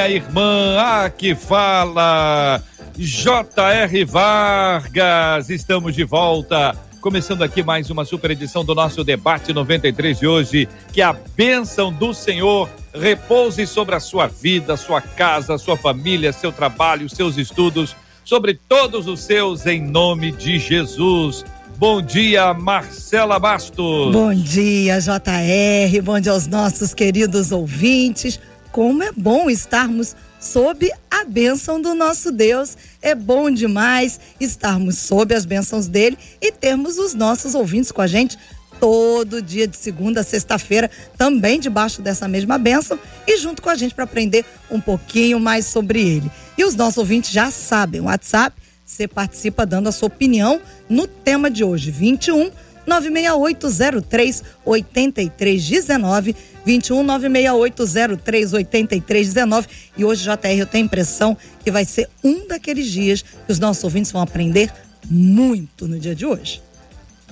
minha irmã. Ah, que fala. J.R. Vargas. Estamos de volta Começando aqui mais uma super edição do nosso debate 93 de hoje. Que a bênção do Senhor repouse sobre a sua vida, sua casa, sua família, seu trabalho, seus estudos, sobre todos os seus, em nome de Jesus. Bom dia, Marcela Bastos. Bom dia, JR. Bom dia aos nossos queridos ouvintes. Como é bom estarmos sob a bênção do nosso Deus. É bom demais estarmos sob as bênçãos dele e termos os nossos ouvintes com a gente todo dia de segunda a sexta-feira, também debaixo dessa mesma bênção e junto com a gente para aprender um pouquinho mais sobre ele. E os nossos ouvintes já sabem, o WhatsApp, você participa dando a sua opinião no tema de hoje, 21 96803 8319 21 96803 8319 e hoje JR eu tenho a impressão que vai ser um daqueles dias que os nossos ouvintes vão aprender muito no dia de hoje.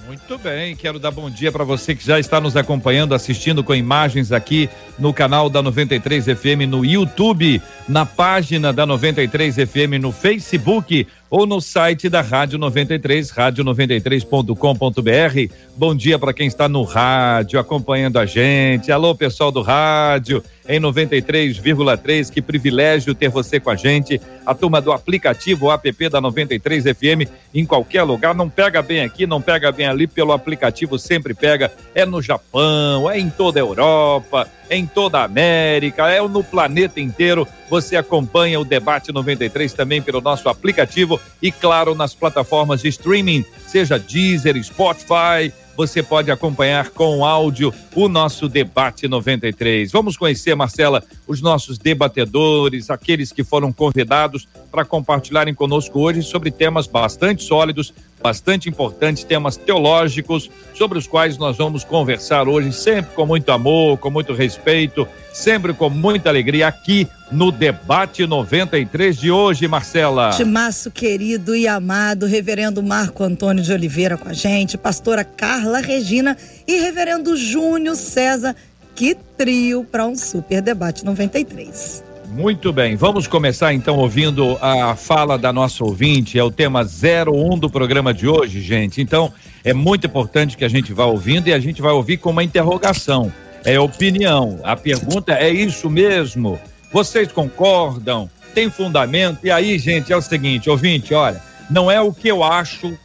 Muito bem, quero dar bom dia para você que já está nos acompanhando, assistindo com imagens aqui no canal da 93 FM no YouTube, na página da 93 FM no Facebook ou no site da Rádio 93, rádio93.com.br. Bom dia para quem está no rádio acompanhando a gente. Alô, pessoal do rádio em 93,3. Que privilégio ter você com a gente. A turma do aplicativo app da 93 FM em qualquer lugar. Não pega bem aqui, não pega bem ali, pelo aplicativo sempre pega. É no Japão, é em toda a Europa, é em toda a América, é no planeta inteiro. Você acompanha o Debate 93 também pelo nosso aplicativo e, claro, nas plataformas de streaming, seja Deezer, Spotify você pode acompanhar com áudio o nosso debate 93. Vamos conhecer, Marcela, os nossos debatedores, aqueles que foram convidados para compartilharem conosco hoje sobre temas bastante sólidos, bastante importantes, temas teológicos, sobre os quais nós vamos conversar hoje, sempre com muito amor, com muito respeito, sempre com muita alegria aqui no Debate 93 de hoje, Marcela. Timaço querido e amado, reverendo Marco Antônio de Oliveira com a gente, pastora Carla Regina e reverendo Júnior César. Que trio para um super debate 93. Muito bem, vamos começar então ouvindo a fala da nossa ouvinte, é o tema 01 do programa de hoje, gente. Então, é muito importante que a gente vá ouvindo e a gente vai ouvir com uma interrogação. É opinião. A pergunta é isso mesmo? Vocês concordam? Tem fundamento? E aí, gente, é o seguinte, ouvinte, olha, não é o que eu acho,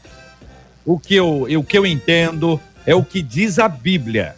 o que eu, o que eu entendo, é o que diz a Bíblia.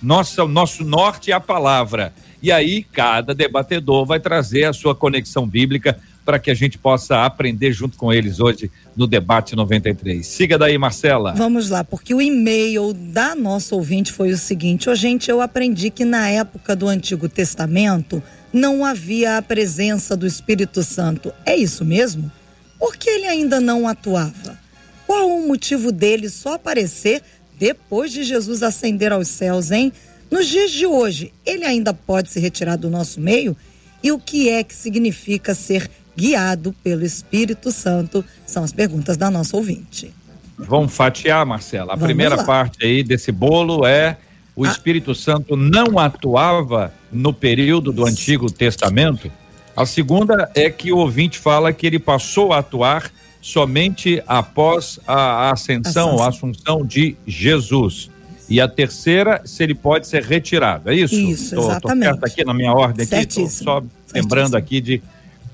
Nossa, nosso norte é a palavra. E aí, cada debatedor vai trazer a sua conexão bíblica para que a gente possa aprender junto com eles hoje no debate 93. Siga daí, Marcela. Vamos lá, porque o e-mail da nossa ouvinte foi o seguinte: Ô, gente, eu aprendi que na época do Antigo Testamento não havia a presença do Espírito Santo. É isso mesmo? Por que ele ainda não atuava? Qual o motivo dele só aparecer depois de Jesus ascender aos céus, hein? Nos dias de hoje, ele ainda pode se retirar do nosso meio? E o que é que significa ser guiado pelo Espírito Santo? São as perguntas da nossa ouvinte. Vamos fatiar, Marcela. A Vamos primeira lá. parte aí desse bolo é o ah. Espírito Santo não atuava no período do Antigo Testamento. A segunda é que o ouvinte fala que ele passou a atuar somente após a ascensão, a assunção de Jesus. E a terceira, se ele pode ser retirado. É isso? Isso, tô, exatamente. Tô aqui na minha ordem aqui, só lembrando aqui de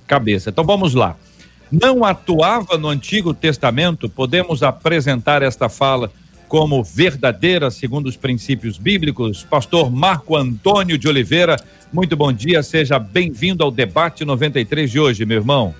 cabeça. Então vamos lá. Não atuava no Antigo Testamento, podemos apresentar esta fala como verdadeira segundo os princípios bíblicos? Pastor Marco Antônio de Oliveira, muito bom dia, seja bem-vindo ao debate 93 de hoje, meu irmão.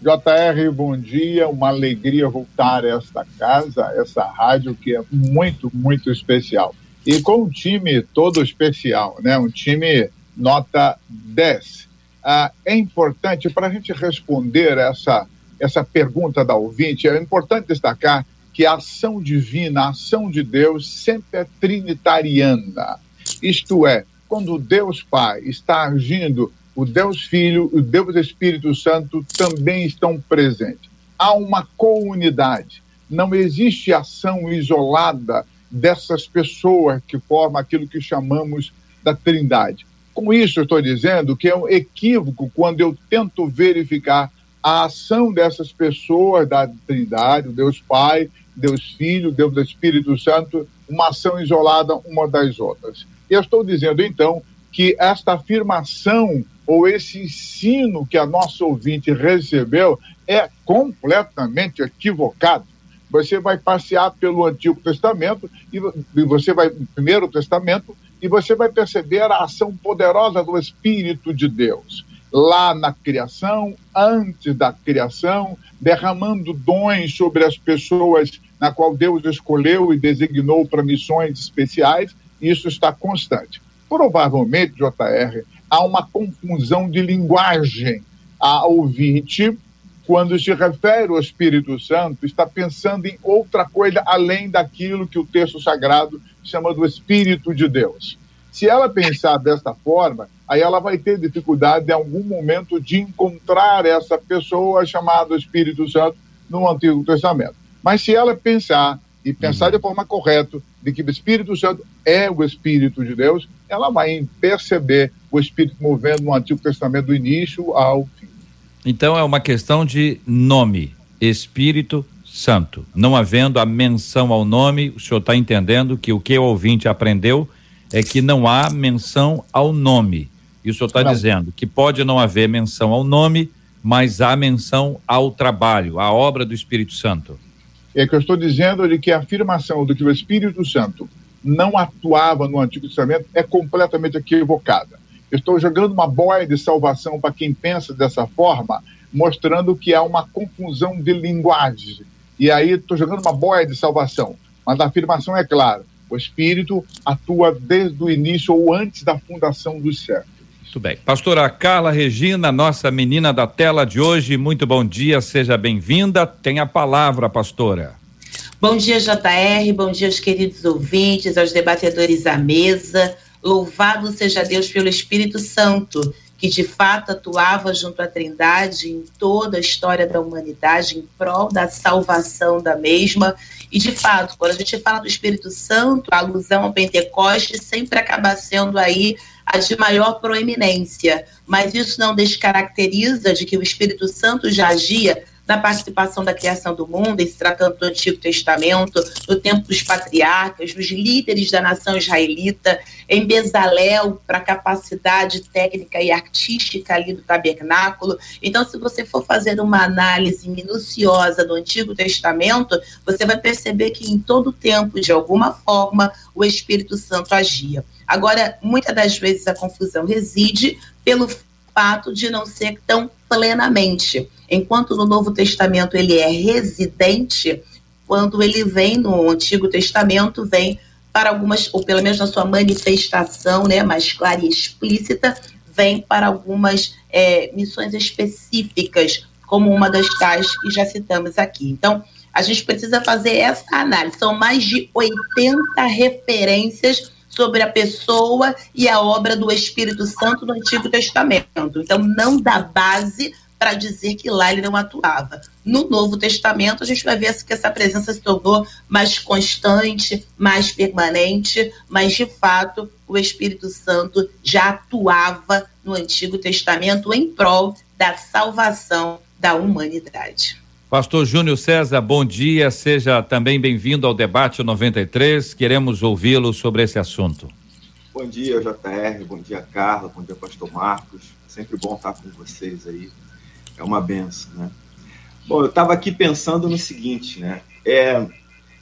JR, bom dia. Uma alegria voltar a esta casa, essa rádio que é muito, muito especial. E com um time todo especial, né? Um time nota 10. ah, é importante, para a gente responder essa, essa pergunta da ouvinte, é importante destacar que a ação divina, a ação de Deus, sempre é trinitariana. Isto é, quando Deus Pai está agindo, o Deus Filho e o Deus Espírito Santo também estão presentes. Há uma comunidade. Não existe ação isolada dessas pessoas que formam aquilo que chamamos da Trindade. Com isso, eu estou dizendo que é um equívoco quando eu tento verificar a ação dessas pessoas da Trindade, o Deus Pai, Deus Filho, Deus Espírito Santo, uma ação isolada uma das outras. Eu estou dizendo, então, que esta afirmação ou esse ensino que a nossa ouvinte recebeu é completamente equivocado. Você vai passear pelo Antigo Testamento e você vai Primeiro Testamento e você vai perceber a ação poderosa do Espírito de Deus. Lá na criação, antes da criação, derramando dons sobre as pessoas na qual Deus escolheu e designou para missões especiais, isso está constante. Provavelmente, JR, há uma confusão de linguagem. A ouvinte, quando se refere ao Espírito Santo, está pensando em outra coisa além daquilo que o texto sagrado chama do Espírito de Deus. Se ela pensar desta forma, aí ela vai ter dificuldade em algum momento de encontrar essa pessoa chamada Espírito Santo no Antigo Testamento. Mas se ela pensar e pensar de forma correta de que o Espírito Santo é o Espírito de Deus, ela vai perceber o Espírito movendo no Antigo Testamento do início ao fim. Então é uma questão de nome, Espírito Santo. Não havendo a menção ao nome, o senhor está entendendo que o que o ouvinte aprendeu é que não há menção ao nome. E o senhor está dizendo que pode não haver menção ao nome, mas há menção ao trabalho, à obra do Espírito Santo. É que eu estou dizendo de que a afirmação de que o Espírito Santo não atuava no Antigo Testamento é completamente equivocada. Estou jogando uma boia de salvação para quem pensa dessa forma, mostrando que há uma confusão de linguagem. E aí estou jogando uma boia de salvação. Mas a afirmação é clara: o Espírito atua desde o início ou antes da fundação dos séculos. Muito bem. Pastora Carla Regina, nossa menina da tela de hoje, muito bom dia, seja bem-vinda. Tem a palavra, pastora. Bom dia, JR, bom dia aos queridos ouvintes, aos debatedores à mesa. Louvado seja Deus pelo Espírito Santo, que de fato atuava junto à Trindade em toda a história da humanidade, em prol da salvação da mesma. E de fato, quando a gente fala do Espírito Santo, a alusão ao Pentecoste sempre acaba sendo aí a de maior proeminência. Mas isso não descaracteriza de que o Espírito Santo já agia na participação da criação do mundo, em se tratando do Antigo Testamento, no tempo dos patriarcas, dos líderes da nação israelita, em Bezalel, para a capacidade técnica e artística ali do tabernáculo. Então, se você for fazer uma análise minuciosa do Antigo Testamento, você vai perceber que em todo tempo, de alguma forma, o Espírito Santo agia. Agora, muitas das vezes a confusão reside pelo fato de não ser tão plenamente. Enquanto no Novo Testamento ele é residente, quando ele vem no Antigo Testamento, vem para algumas, ou pelo menos na sua manifestação né, mais clara e explícita, vem para algumas é, missões específicas, como uma das tais que já citamos aqui. Então, a gente precisa fazer essa análise. São mais de 80 referências sobre a pessoa e a obra do Espírito Santo no Antigo Testamento. Então, não dá base para dizer que lá ele não atuava. No Novo Testamento, a gente vai ver que essa presença se tornou mais constante, mais permanente, mas de fato o Espírito Santo já atuava no Antigo Testamento em prol da salvação da humanidade. Pastor Júnior César, bom dia, seja também bem-vindo ao debate 93. Queremos ouvi-lo sobre esse assunto. Bom dia, JR, bom dia, Carla, bom dia, Pastor Marcos. Sempre bom estar com vocês aí. É uma benção, né? Bom, eu estava aqui pensando no seguinte, né? É,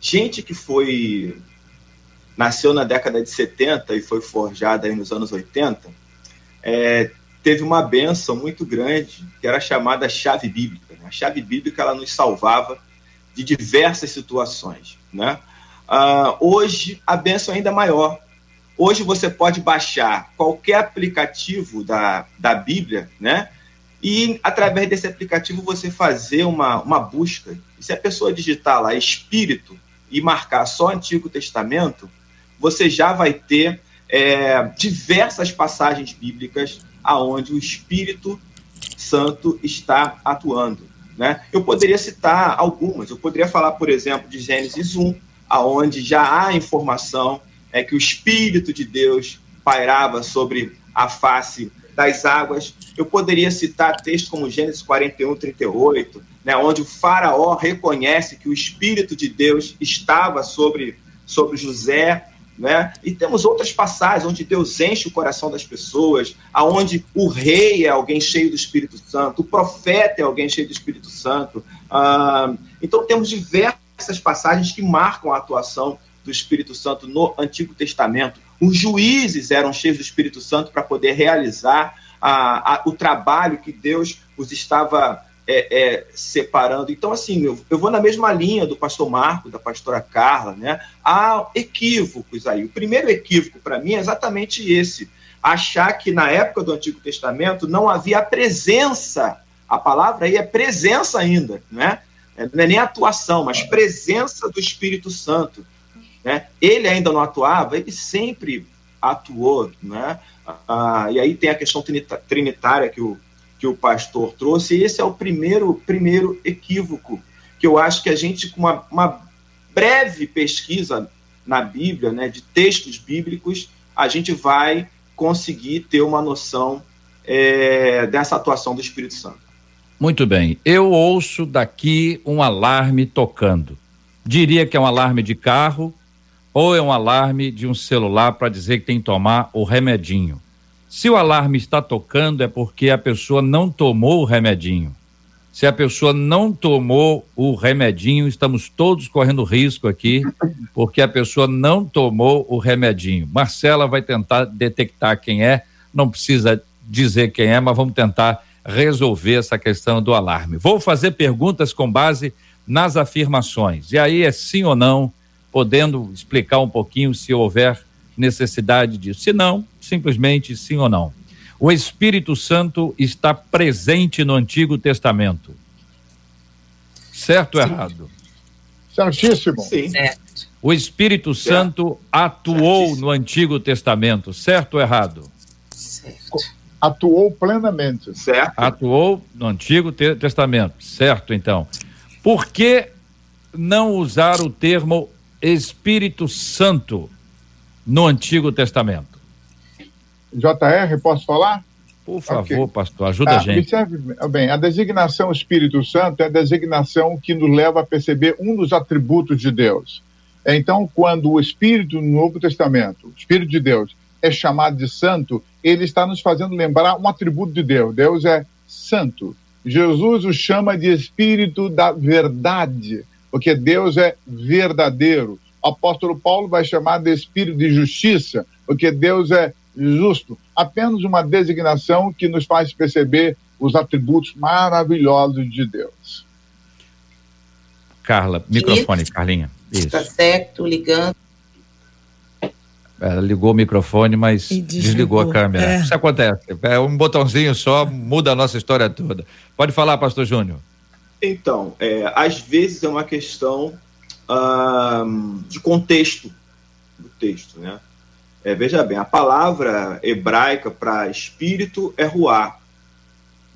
gente que foi nasceu na década de 70 e foi forjada aí nos anos 80, é, teve uma benção muito grande, que era chamada chave bíblica. Né? A chave bíblica ela nos salvava de diversas situações. Né? Uh, hoje, a benção é ainda maior, Hoje você pode baixar qualquer aplicativo da, da Bíblia, né? E através desse aplicativo você fazer uma, uma busca. E se a pessoa digitar lá Espírito e marcar só Antigo Testamento, você já vai ter é, diversas passagens bíblicas aonde o Espírito Santo está atuando. Né? Eu poderia citar algumas. Eu poderia falar, por exemplo, de Gênesis 1, aonde já há informação é que o Espírito de Deus pairava sobre a face das águas. Eu poderia citar textos como Gênesis 41, 38, né, onde o faraó reconhece que o Espírito de Deus estava sobre, sobre José, né? E temos outras passagens onde Deus enche o coração das pessoas, aonde o rei é alguém cheio do Espírito Santo, o profeta é alguém cheio do Espírito Santo. Ah, então temos diversas passagens que marcam a atuação do Espírito Santo no Antigo Testamento. Os juízes eram cheios do Espírito Santo para poder realizar a, a, o trabalho que Deus os estava é, é, separando. Então, assim, eu, eu, vou na mesma linha do pastor Marco, da pastora Carla, né? Há equívocos aí. O primeiro equívoco, para mim, é exatamente esse: achar que na época do Antigo Testamento não havia presença. A palavra aí é presença ainda, né? Não é nem atuação, mas presença do Espírito Santo. Né? Ele ainda não atuava, ele sempre atuou, né? Ah, e aí tem a questão trinitária que o, que o pastor trouxe, e esse é o primeiro, primeiro equívoco, que eu acho que a gente, com uma, uma breve pesquisa na Bíblia, né, de textos bíblicos, a gente vai conseguir ter uma noção é, dessa atuação do Espírito Santo. Muito bem. Eu ouço daqui um alarme tocando. Diria que é um alarme de carro, ou é um alarme de um celular para dizer que tem que tomar o remedinho. Se o alarme está tocando, é porque a pessoa não tomou o remedinho. Se a pessoa não tomou o remedinho, estamos todos correndo risco aqui, porque a pessoa não tomou o remedinho. Marcela vai tentar detectar quem é, não precisa dizer quem é, mas vamos tentar resolver essa questão do alarme. Vou fazer perguntas com base nas afirmações. E aí é sim ou não podendo explicar um pouquinho se houver necessidade disso. Se não, simplesmente sim ou não. O Espírito Santo está presente no Antigo Testamento. Certo ou errado? Certíssimo. Sim. Certo. O Espírito Santo atuou no Antigo Testamento, certo ou errado? Certo. Atuou plenamente. Certo. Atuou no Antigo Testamento, certo então. Por que não usar o termo Espírito Santo no Antigo Testamento? JR, posso falar? Por favor, okay. pastor, ajuda ah, a gente. Observe bem, a designação Espírito Santo é a designação que nos leva a perceber um dos atributos de Deus. Então, quando o Espírito no Novo Testamento, o Espírito de Deus, é chamado de santo, ele está nos fazendo lembrar um atributo de Deus. Deus é santo. Jesus o chama de Espírito da verdade porque Deus é verdadeiro. O apóstolo Paulo vai chamar de espírito de justiça, porque Deus é justo. Apenas uma designação que nos faz perceber os atributos maravilhosos de Deus. Carla, microfone, Carlinha. Isso. Tá certo, ligando. Ela ligou o microfone, mas desligou, desligou, a câmera. É. Isso acontece. É um botãozinho só, muda a nossa história toda. Pode falar, pastor Júnior. Então, é, às vezes é uma questão de contexto do texto, né? É, veja bem, a palavra hebraica para espírito é ruá,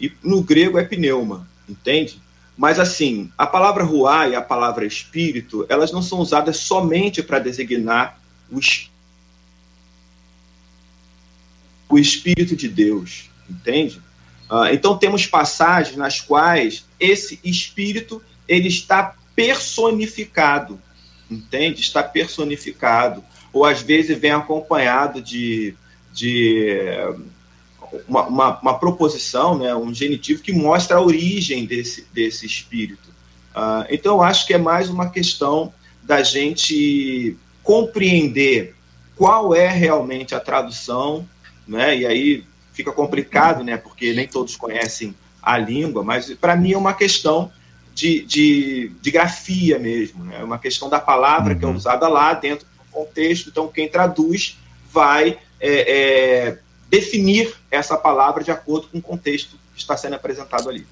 e no grego é pneuma, entende? Mas assim, a palavra ruá e a palavra espírito, elas não são usadas somente para designar o, o espírito de Deus, entende? Uh, então temos passagens nas quais esse espírito ele está personificado, entende? Está personificado. Ou às vezes vem acompanhado de, de uma, uma, uma proposição, né, um genitivo que mostra a origem desse, desse espírito. Uh, então eu acho que é mais uma questão da gente compreender qual é realmente a tradução, né? E aí fica complicado, né? Porque nem todos conhecem a língua, mas para mim é uma questão de, de, de grafia mesmo, né? É uma questão da palavra uhum. que é uhum. usada lá dentro do contexto. Então, quem traduz vai é, é, definir essa palavra de acordo com o contexto que está sendo apresentado ali.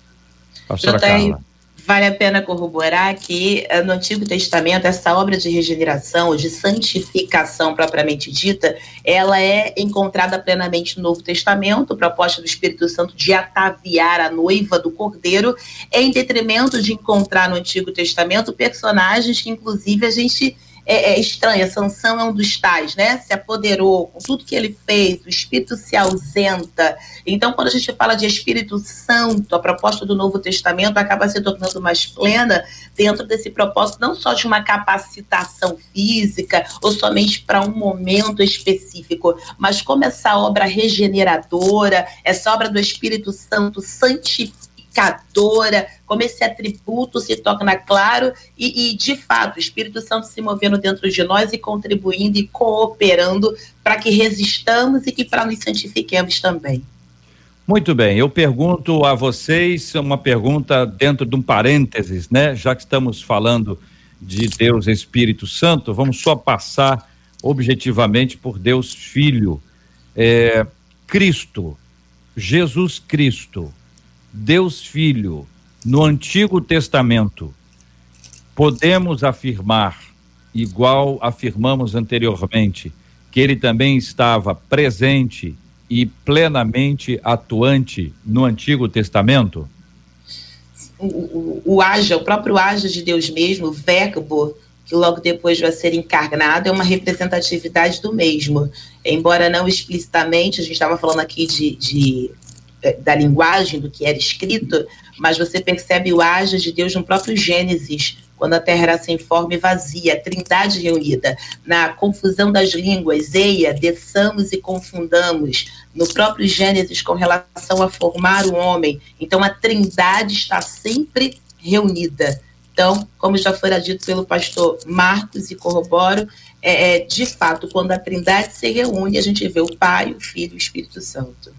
Pastora Carla. Vale a pena corroborar que eh, no Antigo Testamento, essa obra de regeneração, de santificação propriamente dita, ela é encontrada plenamente no Novo Testamento, proposta do Espírito Santo de ataviar a noiva do Cordeiro, em detrimento de encontrar no Antigo Testamento personagens que, inclusive, a gente é, é estranha. Sansão é um dos tais, né? Se apoderou com tudo que ele fez, o Espírito se ausenta. Então, quando a gente fala de Espírito Santo, a proposta do Novo Testamento acaba se tornando mais plena dentro desse propósito, não só de uma capacitação física ou somente para um momento específico, mas como essa obra regeneradora, essa obra do Espírito Santo santifica purificadora, como esse atributo se torna claro e, e, de fato, o Espírito Santo se movendo dentro de nós e contribuindo e cooperando para que resistamos e que para nos santifiquemos também. Muito bem, eu pergunto a vocês uma pergunta dentro de um parênteses, né? Já que estamos falando de Deus Espírito Santo, vamos só passar objetivamente por Deus Filho. É, Cristo, Jesus Cristo, Deus Filho, no Antigo Testamento, podemos afirmar, igual afirmamos anteriormente, que ele também estava presente e plenamente atuante no Antigo Testamento? O, o, o o próprio haja de Deus mesmo, o verbo, que logo depois vai ser encarnado, é uma representatividade do mesmo. Embora não explicitamente, a gente estava falando aqui de, de da linguagem do que era escrito, mas você percebe o ágio de Deus no próprio Gênesis, quando a terra era sem forma e vazia, a trindade reunida, na confusão das línguas, eia, desçamos e confundamos, no próprio Gênesis com relação a formar o homem. Então a trindade está sempre reunida. Então, como já foi dito pelo pastor Marcos e corroboro, é, é, de fato, quando a trindade se reúne, a gente vê o Pai, o Filho e o Espírito Santo.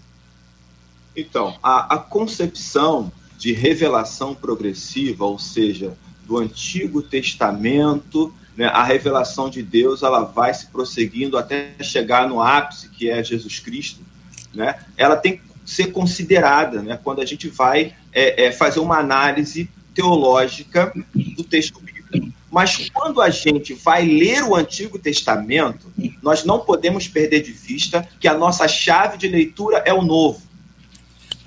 Então, a, a concepção de revelação progressiva, ou seja, do Antigo Testamento, né, a revelação de Deus, ela vai se prosseguindo até chegar no ápice, que é Jesus Cristo, né? Ela tem que ser considerada, né, quando a gente vai é, é, fazer uma análise teológica do texto bíblico. Mas quando a gente vai ler o Antigo Testamento, nós não podemos perder de vista que a nossa chave de leitura é o Novo.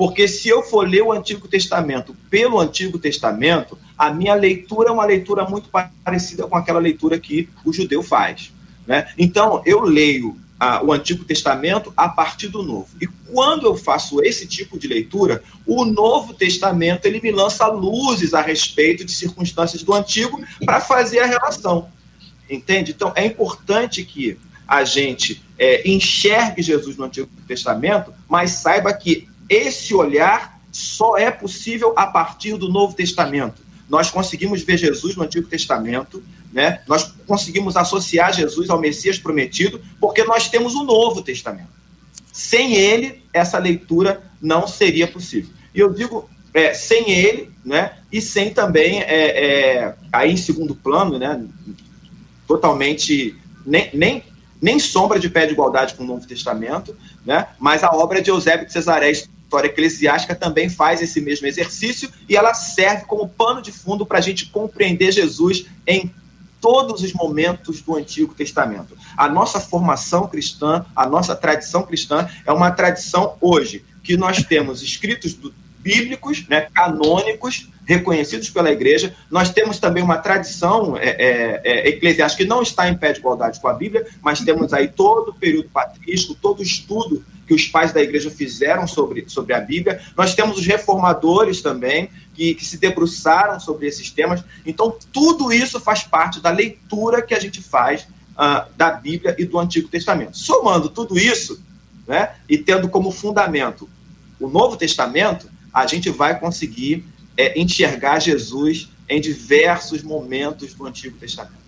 Porque se eu for ler o Antigo Testamento pelo Antigo Testamento, a minha leitura é uma leitura muito parecida com aquela leitura que o judeu faz. Né? Então, eu leio a, o Antigo Testamento a partir do Novo. E quando eu faço esse tipo de leitura, o Novo Testamento ele me lança luzes a respeito de circunstâncias do Antigo para fazer a relação. Entende? Então, é importante que a gente é, enxergue Jesus no Antigo Testamento, mas saiba que esse olhar só é possível a partir do Novo Testamento. Nós conseguimos ver Jesus no Antigo Testamento, né? Nós conseguimos associar Jesus ao Messias prometido, porque nós temos o Novo Testamento. Sem ele, essa leitura não seria possível. E eu digo é, sem ele, né? E sem também, é, é, aí em segundo plano, né? Totalmente, nem, nem, nem sombra de pé de igualdade com o Novo Testamento, né? Mas a obra de Eusébio de Cesaré história eclesiástica também faz esse mesmo exercício e ela serve como pano de fundo para a gente compreender Jesus em todos os momentos do Antigo Testamento. A nossa formação cristã, a nossa tradição cristã é uma tradição hoje que nós temos escritos do, bíblicos, né, canônicos, reconhecidos pela igreja. Nós temos também uma tradição é, é, é, eclesiástica que não está em pé de igualdade com a Bíblia, mas temos aí todo o período patrístico, todo o estudo que os pais da igreja fizeram sobre, sobre a Bíblia. Nós temos os reformadores também, que, que se debruçaram sobre esses temas. Então, tudo isso faz parte da leitura que a gente faz uh, da Bíblia e do Antigo Testamento. Somando tudo isso, né, e tendo como fundamento o Novo Testamento, a gente vai conseguir é, enxergar Jesus em diversos momentos do Antigo Testamento.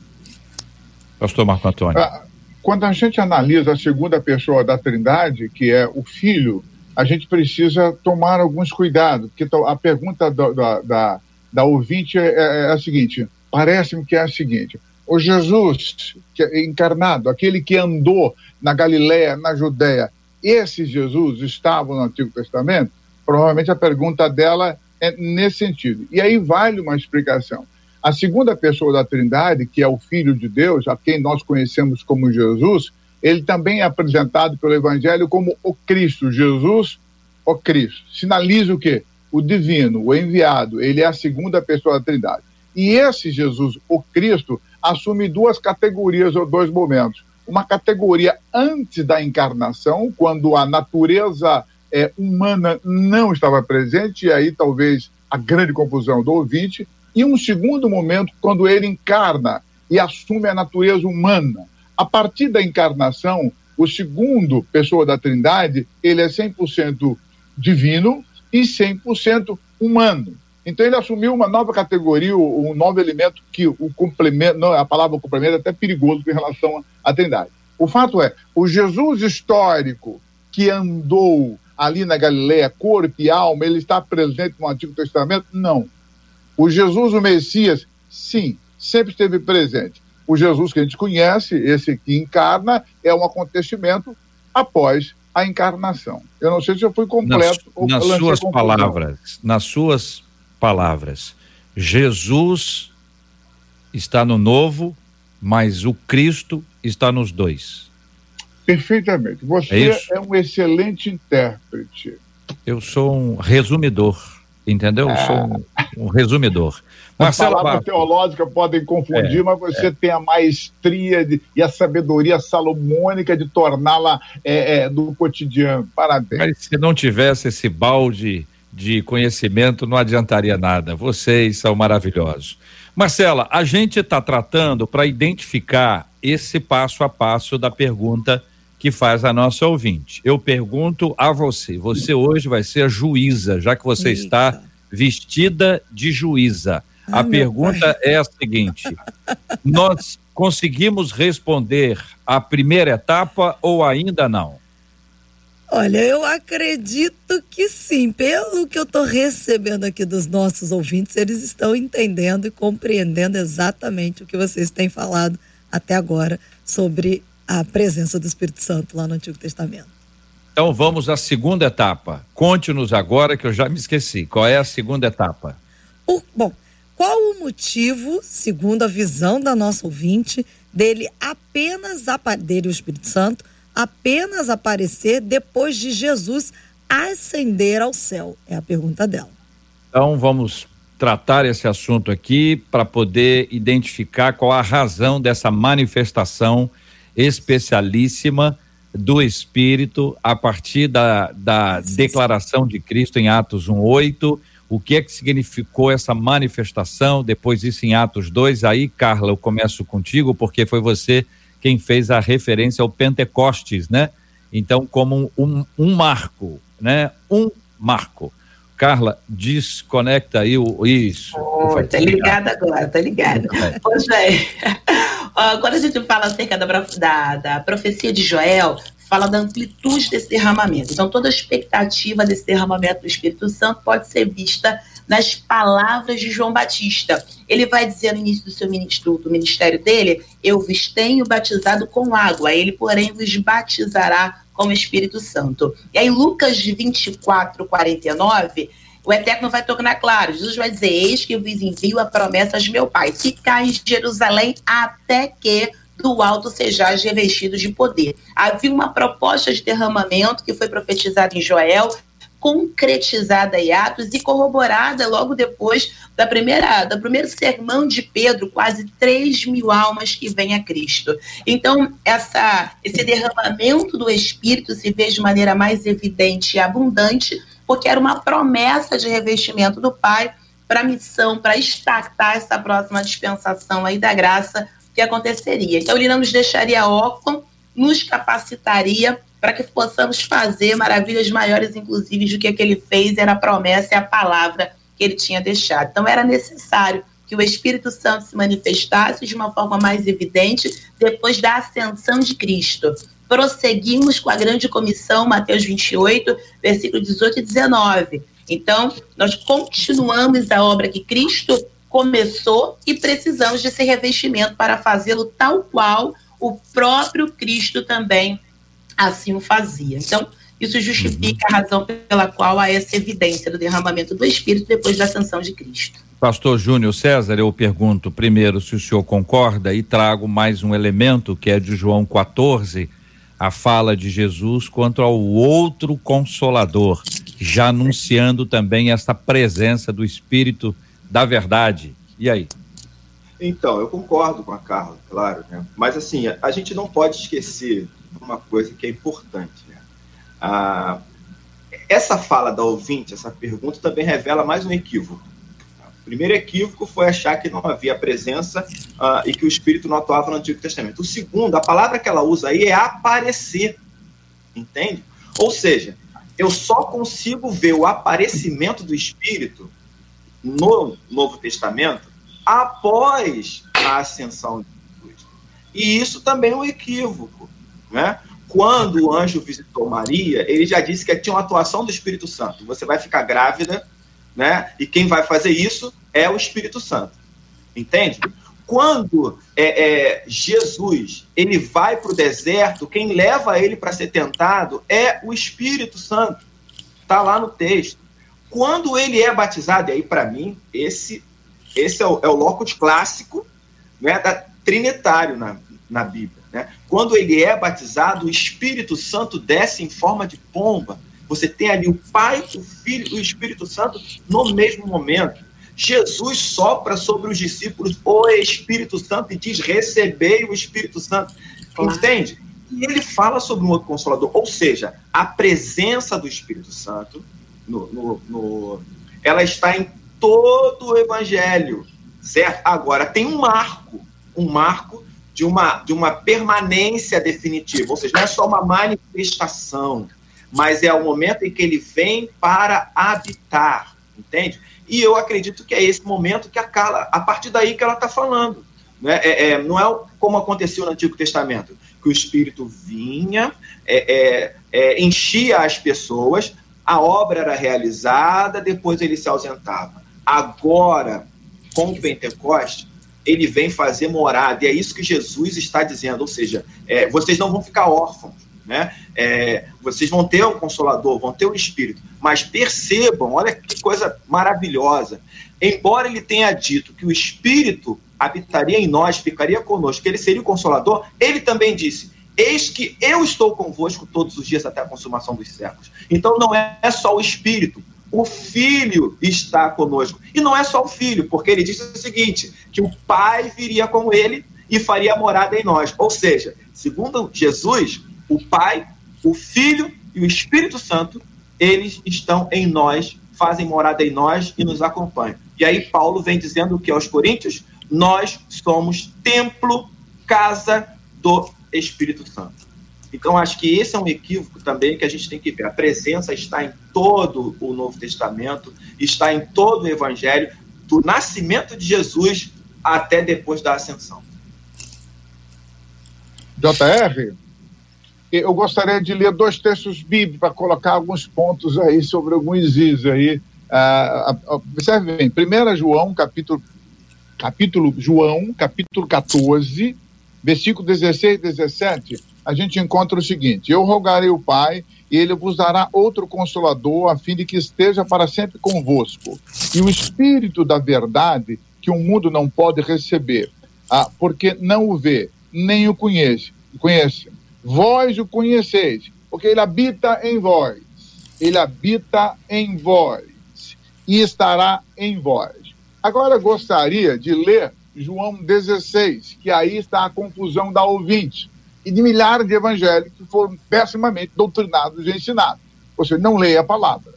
Pastor Marco Antônio. Ah, quando a gente analisa a segunda pessoa da Trindade, que é o Filho, a gente precisa tomar alguns cuidados, porque a pergunta da, da, da, da ouvinte é, é, é a seguinte: parece-me que é a seguinte. o Jesus é encarnado, aquele que andou na Galiléia, na Judéia, esse Jesus estava no Antigo Testamento? Provavelmente a pergunta dela é nesse sentido. E aí vale uma explicação. A segunda pessoa da Trindade, que é o Filho de Deus, a quem nós conhecemos como Jesus, ele também é apresentado pelo Evangelho como o Cristo, Jesus, o Cristo. Sinaliza o quê? O divino, o enviado, ele é a segunda pessoa da Trindade. E esse Jesus, o Cristo, assume duas categorias ou dois momentos. Uma categoria antes da encarnação, quando a natureza é, humana não estava presente, e aí talvez a grande confusão do ouvinte, e um segundo momento, quando ele encarna e assume a natureza humana. A partir da encarnação, o segundo pessoa da Trindade, ele é 100% divino e 100% humano. Então ele assumiu uma nova categoria, um novo elemento que o complemento, não, a palavra complemento é até perigoso em relação à Trindade. O fato é, o Jesus histórico que andou ali na Galileia, corpo e alma, ele está presente no Antigo Testamento? Não. O Jesus, o Messias, sim, sempre esteve presente. O Jesus que a gente conhece, esse que encarna, é um acontecimento após a encarnação. Eu não sei se eu fui completo. Nas, nas suas palavras, nas suas palavras, Jesus está no novo, mas o Cristo está nos dois. Perfeitamente. Você é, é um excelente intérprete. Eu sou um resumidor, entendeu? Eu sou um, um resumidor. As palavras teológicas podem confundir, é, mas você é. tem a maestria de, e a sabedoria salomônica de torná-la é, é, do cotidiano. Parabéns. Mas se não tivesse esse balde de conhecimento, não adiantaria nada. Vocês são maravilhosos. Marcela, a gente está tratando para identificar esse passo a passo da pergunta que faz a nossa ouvinte. Eu pergunto a você: você hoje vai ser a juíza, já que você Eita. está vestida de juíza. Ai, a pergunta é a seguinte: nós conseguimos responder a primeira etapa ou ainda não? Olha, eu acredito que sim. Pelo que eu estou recebendo aqui dos nossos ouvintes, eles estão entendendo e compreendendo exatamente o que vocês têm falado até agora sobre a presença do Espírito Santo lá no Antigo Testamento. Então vamos à segunda etapa. Conte-nos agora que eu já me esqueci. Qual é a segunda etapa? O, bom, qual o motivo, segundo a visão da nossa ouvinte, dele apenas dele o Espírito Santo apenas aparecer depois de Jesus ascender ao céu? É a pergunta dela. Então vamos tratar esse assunto aqui para poder identificar qual a razão dessa manifestação especialíssima do Espírito a partir da, da declaração de Cristo em Atos 1:8 o que é que significou essa manifestação, depois isso em Atos 2. Aí, Carla, eu começo contigo, porque foi você quem fez a referência ao Pentecostes, né? Então, como um, um marco, né? Um marco. Carla, desconecta aí o isso. Oh, tá ligado agora, tá ligado. É. Poxa, é. Quando a gente fala acerca da, da, da profecia de Joel, fala da amplitude desse derramamento. Então, toda a expectativa desse derramamento do Espírito Santo pode ser vista nas palavras de João Batista. Ele vai dizer no início do seu ministro, do ministério dele: Eu vos tenho batizado com água, ele, porém, vos batizará com o Espírito Santo. E aí, Lucas 24, 49. O Eterno vai tornar claro. Jesus vai dizer: Eis que vos envio a promessa de meu Pai. Ficai em Jerusalém até que do alto sejais revestidos de poder. Havia uma proposta de derramamento que foi profetizada em Joel, concretizada em Atos e corroborada logo depois da primeira, do primeiro sermão de Pedro, quase 3 mil almas que vêm a Cristo. Então, essa, esse derramamento do Espírito se vê de maneira mais evidente e abundante, porque era uma promessa de revestimento do Pai para a missão, para estacar essa próxima dispensação aí da graça que aconteceria. Então, ele não nos deixaria órfãos, nos capacitaria para que possamos fazer maravilhas maiores, inclusive, do que, que ele fez, era a promessa e a palavra que ele tinha deixado. Então, era necessário que o Espírito Santo se manifestasse de uma forma mais evidente depois da ascensão de Cristo. Prosseguimos com a grande comissão, Mateus 28, versículo 18 e 19. Então, nós continuamos a obra que Cristo começou e precisamos desse revestimento para fazê-lo tal qual o próprio Cristo também assim o fazia. Então, isso justifica a razão pela qual há essa evidência do derramamento do Espírito depois da ascensão de Cristo. Pastor Júnior César, eu pergunto primeiro se o senhor concorda e trago mais um elemento que é de João 14, a fala de Jesus quanto ao outro consolador, já anunciando também essa presença do Espírito da verdade. E aí? Então, eu concordo com a Carla, claro, né? Mas assim, a gente não pode esquecer uma coisa que é importante, né? Ah, essa fala da ouvinte, essa pergunta também revela mais um equívoco. O primeiro equívoco foi achar que não havia presença uh, e que o Espírito não atuava no Antigo Testamento. O segundo, a palavra que ela usa aí é aparecer. Entende? Ou seja, eu só consigo ver o aparecimento do Espírito no Novo Testamento após a ascensão de Jesus. E isso também é um equívoco. Né? Quando o anjo visitou Maria, ele já disse que tinha uma atuação do Espírito Santo. Você vai ficar grávida né? E quem vai fazer isso é o Espírito Santo. Entende? Quando é, é, Jesus ele vai para o deserto, quem leva ele para ser tentado é o Espírito Santo. Está lá no texto. Quando ele é batizado, e aí para mim, esse, esse é o, é o locus clássico né, da trinitário na, na Bíblia. Né? Quando ele é batizado, o Espírito Santo desce em forma de pomba você tem ali o Pai, o Filho e o Espírito Santo no mesmo momento. Jesus sopra sobre os discípulos o Espírito Santo e diz: recebei o Espírito Santo. Claro. Entende? E ele fala sobre um outro consolador, ou seja, a presença do Espírito Santo, no, no, no, ela está em todo o Evangelho, certo? Agora, tem um marco, um marco de uma, de uma permanência definitiva, ou seja, não é só uma manifestação, mas é o momento em que ele vem para habitar, entende? E eu acredito que é esse momento que a Carla, a partir daí que ela está falando. Né? É, é, não é como aconteceu no Antigo Testamento, que o Espírito vinha, é, é, é, enchia as pessoas, a obra era realizada, depois ele se ausentava. Agora, com o Pentecoste, ele vem fazer morada, e é isso que Jesus está dizendo, ou seja, é, vocês não vão ficar órfãos, né? É, vocês vão ter o Consolador, vão ter o Espírito, mas percebam, olha que coisa maravilhosa. Embora ele tenha dito que o Espírito habitaria em nós, ficaria conosco, que ele seria o Consolador, ele também disse: Eis que eu estou convosco todos os dias até a consumação dos séculos. Então não é só o Espírito, o Filho está conosco. E não é só o Filho, porque ele disse o seguinte: que o Pai viria com ele e faria morada em nós. Ou seja, segundo Jesus, o Pai, o Filho e o Espírito Santo, eles estão em nós, fazem morada em nós e nos acompanham. E aí Paulo vem dizendo que aos Coríntios, nós somos templo, casa do Espírito Santo. Então, acho que esse é um equívoco também que a gente tem que ver. A presença está em todo o Novo Testamento, está em todo o Evangelho, do nascimento de Jesus até depois da ascensão. JR? Eu gostaria de ler dois textos bíblicos para colocar alguns pontos aí sobre alguns is aí. Ah, observe bem, 1 João, capítulo, capítulo João, capítulo 14, versículo 16 e 17, a gente encontra o seguinte: Eu rogarei o Pai, e ele vos dará outro consolador, a fim de que esteja para sempre convosco. E o Espírito da verdade, que o mundo não pode receber, ah, porque não o vê, nem o conhece, conhece Vós o conheceis, porque ele habita em vós. Ele habita em vós e estará em vós. Agora gostaria de ler João 16, que aí está a confusão da ouvinte, e de milhares de evangélicos que foram pessimamente doutrinados e ensinados. Você não leia a palavra.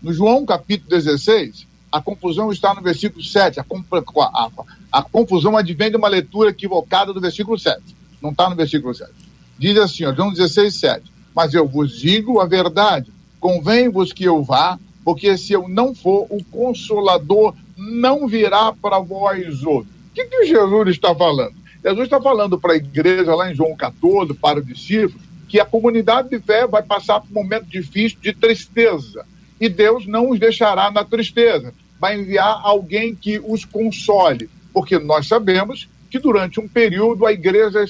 No João capítulo 16, a confusão está no versículo 7. A, a, a, a confusão advém de uma leitura equivocada do versículo 7. Não está no versículo 7. Diz assim, ó, João 16, 7. Mas eu vos digo a verdade, convém-vos que eu vá, porque se eu não for, o Consolador não virá para vós outros. O que, que Jesus está falando? Jesus está falando para a igreja lá em João 14, para os discípulos, que a comunidade de fé vai passar por um momento difícil de tristeza. E Deus não os deixará na tristeza. vai enviar alguém que os console, porque nós sabemos que durante um período a igreja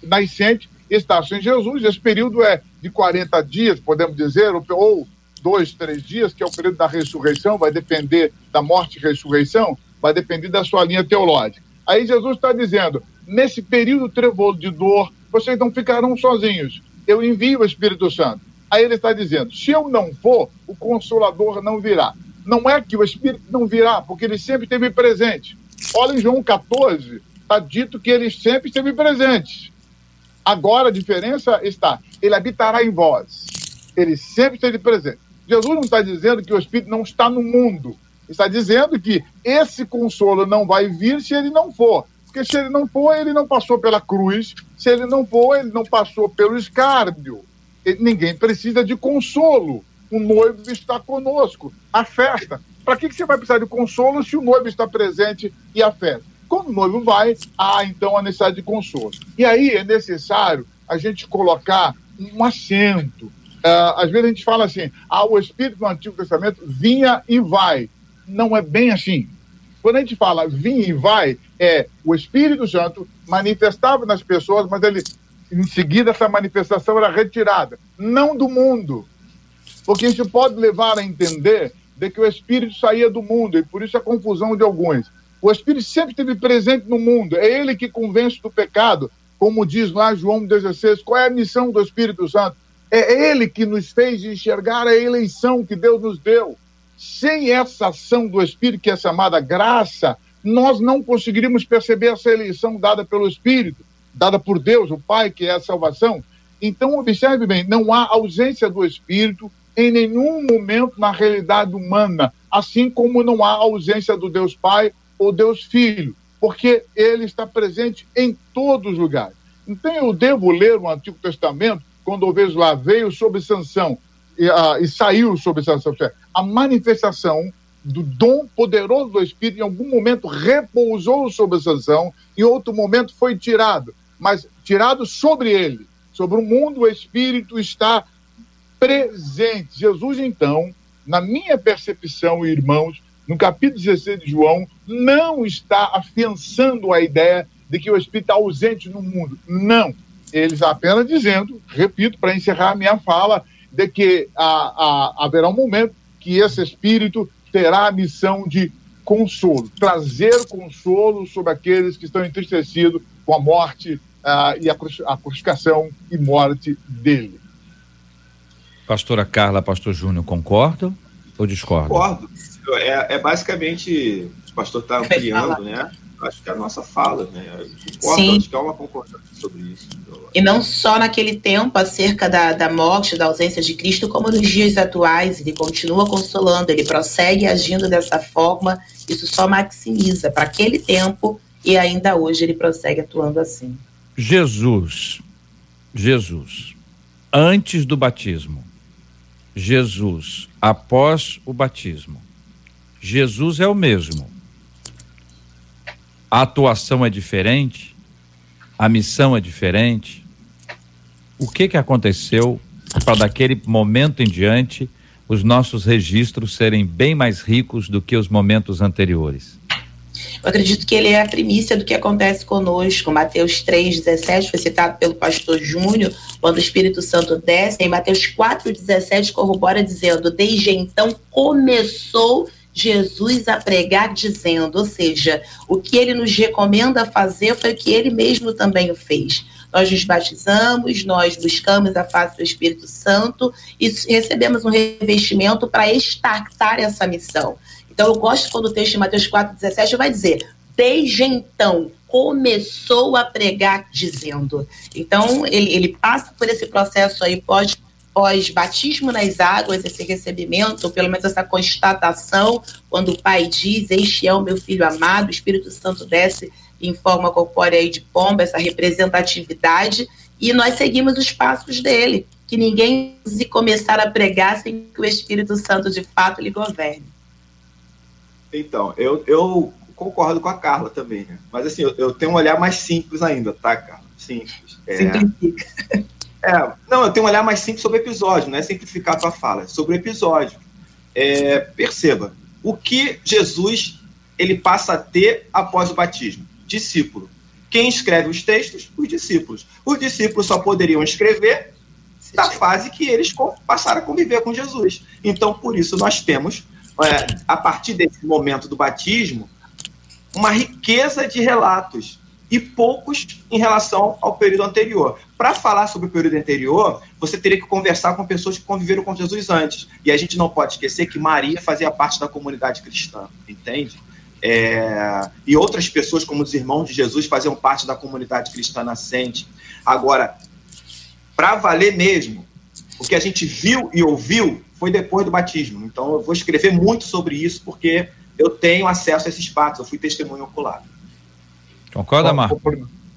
nascente está sem Jesus, esse período é de 40 dias, podemos dizer, ou dois, três dias, que é o período da ressurreição, vai depender da morte e ressurreição, vai depender da sua linha teológica. Aí Jesus está dizendo: nesse período trevoso de dor, vocês não ficarão sozinhos. Eu envio o Espírito Santo. Aí ele está dizendo: se eu não for, o Consolador não virá. Não é que o Espírito não virá, porque ele sempre esteve presente. Olha em João 14, está dito que ele sempre esteve presente. Agora a diferença está: ele habitará em vós. Ele sempre esteve presente. Jesus não está dizendo que o Espírito não está no mundo. Está dizendo que esse consolo não vai vir se ele não for. Porque se ele não for, ele não passou pela cruz. Se ele não for, ele não passou pelo escárnio. Ninguém precisa de consolo. O noivo está conosco. A festa. Para que, que você vai precisar de consolo se o noivo está presente e a festa? Quando o noivo vai, há então a necessidade de consolo. E aí é necessário a gente colocar um acento. Uh, às vezes a gente fala assim: ah, o Espírito do Antigo Testamento vinha e vai. Não é bem assim. Quando a gente fala vinha e vai, é o Espírito Santo manifestava nas pessoas, mas ele, em seguida, essa manifestação era retirada. Não do mundo. Porque isso pode levar a entender de que o Espírito saía do mundo, e por isso a confusão de alguns. O Espírito sempre esteve presente no mundo, é ele que convence do pecado, como diz lá João 16. Qual é a missão do Espírito Santo? É ele que nos fez enxergar a eleição que Deus nos deu. Sem essa ação do Espírito, que é chamada graça, nós não conseguiríamos perceber essa eleição dada pelo Espírito, dada por Deus, o Pai, que é a salvação. Então, observe bem: não há ausência do Espírito em nenhum momento na realidade humana, assim como não há ausência do Deus Pai ou Deus Filho, porque ele está presente em todos os lugares. Então, eu devo ler o Antigo Testamento quando eu vejo lá, veio sob sanção e, uh, e saiu sob sanção. A manifestação do dom poderoso do Espírito, em algum momento repousou sobre a sanção, em outro momento foi tirado, mas tirado sobre ele, sobre o mundo, o Espírito está presente. Jesus, então, na minha percepção, irmãos, no capítulo 16 de João, não está afiançando a ideia de que o Espírito está ausente no mundo. Não eles apenas dizendo, repito, para encerrar a minha fala, de que a, a, haverá um momento que esse espírito terá a missão de consolo, trazer consolo sobre aqueles que estão entristecidos com a morte uh, e a, a crucificação e morte dele. Pastora Carla, Pastor Júnior, concordam ou discordam? Concordo. É, é basicamente, o pastor está ampliando, né? acho que é a nossa fala, né? Concordo, Sim. acho que há uma concordância sobre isso. E não só naquele tempo acerca da, da morte, da ausência de Cristo, como nos dias atuais, ele continua consolando, ele prossegue agindo dessa forma, isso só maximiza para aquele tempo e ainda hoje ele prossegue atuando assim. Jesus, Jesus, antes do batismo, Jesus, após o batismo, Jesus é o mesmo a atuação é diferente, a missão é diferente. O que que aconteceu para daquele momento em diante os nossos registros serem bem mais ricos do que os momentos anteriores? Eu acredito que ele é a primícia do que acontece conosco. Mateus 3,17 foi citado pelo pastor Júnior, quando o Espírito Santo desce. Em Mateus 4,17 corrobora dizendo: Desde então começou Jesus a pregar dizendo, ou seja, o que ele nos recomenda fazer foi o que ele mesmo também o fez. Nós nos batizamos, nós buscamos a face do Espírito Santo e recebemos um revestimento para estartar essa missão. Então, eu gosto quando o texto de Mateus 4,17 vai dizer: Desde então começou a pregar dizendo. Então, ele, ele passa por esse processo aí, pode pós-batismo nas águas, esse recebimento, ou pelo menos essa constatação, quando o Pai diz: Este é o meu filho amado, o Espírito Santo desce em forma corpórea de pomba, essa representatividade, e nós seguimos os passos dele. Que ninguém se começar a pregar sem que o Espírito Santo de fato lhe governe. Então, eu, eu concordo com a Carla também, né? Mas assim, eu, eu tenho um olhar mais simples ainda, tá, Carla? Simples. É... Simplifica. É, não, eu tenho um olhar mais simples sobre o episódio, não é simplificar a tua fala, é sobre o episódio. É, perceba, o que Jesus ele passa a ter após o batismo? Discípulo. Quem escreve os textos? Os discípulos. Os discípulos só poderiam escrever da fase que eles passaram a conviver com Jesus. Então, por isso, nós temos, é, a partir desse momento do batismo, uma riqueza de relatos e poucos em relação ao período anterior. Para falar sobre o período anterior, você teria que conversar com pessoas que conviveram com Jesus antes. E a gente não pode esquecer que Maria fazia parte da comunidade cristã, entende? É... e outras pessoas, como os irmãos de Jesus, faziam parte da comunidade cristã nascente. Agora, para valer mesmo, o que a gente viu e ouviu foi depois do batismo. Então, eu vou escrever muito sobre isso, porque eu tenho acesso a esses fatos, eu fui testemunho ocular. Concorda, Marco?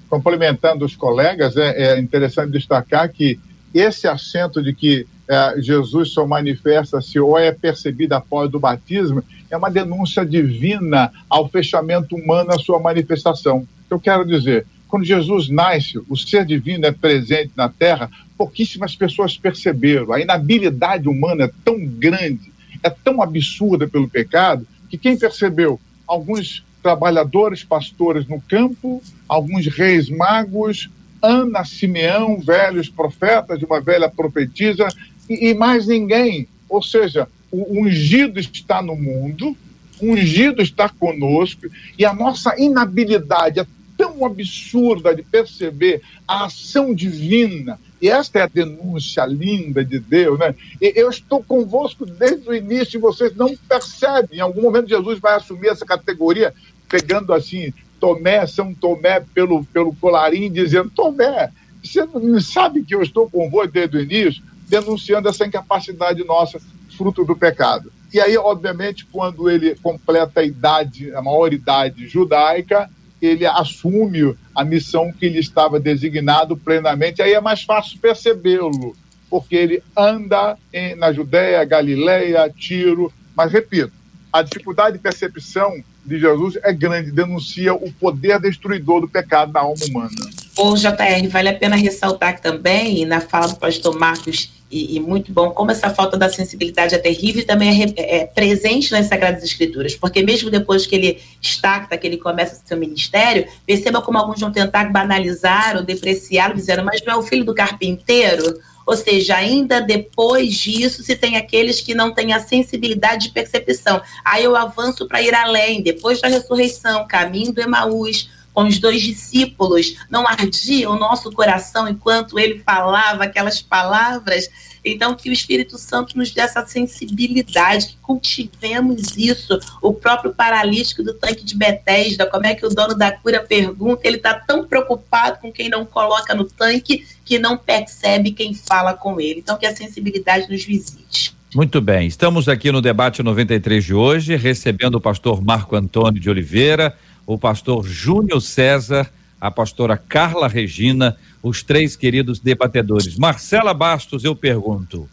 Complementando os colegas, é, é, interessante destacar que esse acento de que é, Jesus só manifesta-se ou é percebido após o batismo é uma denúncia divina ao fechamento humano na sua manifestação. Eu quero dizer, quando Jesus nasce, o ser divino é presente na terra, pouquíssimas pessoas perceberam. A inabilidade humana é tão grande, é tão absurda pelo pecado, que quem percebeu? Alguns trabalhadores, pastores no campo, alguns reis magos, Ana, Simeão, velhos profetas de uma velha profetisa, e, e mais ninguém. Ou seja, o ungido está no mundo, o ungido está conosco, e a nossa inabilidade é tão absurda de perceber a ação divina, e esta é a denúncia linda de Deus, né? Eu estou convosco desde o início e vocês não percebem. Em algum momento Jesus vai assumir essa categoria, pegando assim Tomé, São Tomé pelo, pelo colarinho, dizendo: Tomé, você não sabe que eu estou convosco desde o início, denunciando essa incapacidade nossa, fruto do pecado. E aí, obviamente, quando ele completa a idade, a maioridade judaica, ele assume a missão que lhe estava designado plenamente, aí é mais fácil percebê-lo, porque ele anda em, na Judéia, Galileia, Tiro, mas repito, a dificuldade de percepção de Jesus é grande, denuncia o poder destruidor do pecado na alma humana. Ô, JR, vale a pena ressaltar também, na fala do pastor Marcos, e, e, muito bom, como essa falta da sensibilidade é terrível e também é, é, presente nas Sagradas Escrituras, porque mesmo depois que ele está, que ele começa seu ministério, perceba como alguns vão tentar banalizar ou depreciá-lo, dizendo, mas não é o filho do carpinteiro? Ou seja, ainda depois disso, se tem aqueles que não têm a sensibilidade de percepção. Aí eu avanço para ir além, depois da ressurreição, caminho do Emaús, com os dois discípulos, não ardia o nosso coração enquanto ele falava aquelas palavras. Então, que o Espírito Santo nos dê essa sensibilidade, que cultivemos isso. O próprio paralítico do tanque de Betesda, como é que o dono da cura pergunta, ele está tão preocupado com quem não coloca no tanque que não percebe quem fala com ele. Então, que a sensibilidade nos visite. Muito bem, estamos aqui no debate 93 de hoje, recebendo o pastor Marco Antônio de Oliveira o pastor Júnior César, a pastora Carla Regina, os três queridos debatedores. Marcela Bastos, eu pergunto,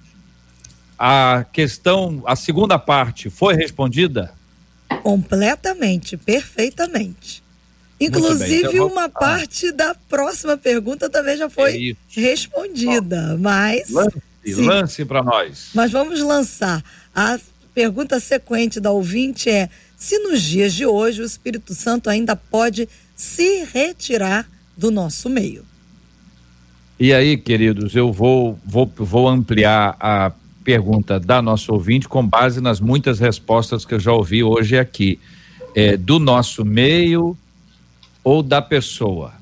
a questão, a segunda parte foi respondida? Completamente, perfeitamente. Inclusive, então, uma parte da próxima pergunta também já foi é respondida, Bom, mas. Lance, lance para nós. Mas vamos lançar. A pergunta sequente da ouvinte é: se nos dias de hoje o Espírito Santo ainda pode se retirar do nosso meio. E aí, queridos, eu vou, vou, vou ampliar a pergunta da nossa ouvinte com base nas muitas respostas que eu já ouvi hoje aqui. É, do nosso meio ou da pessoa?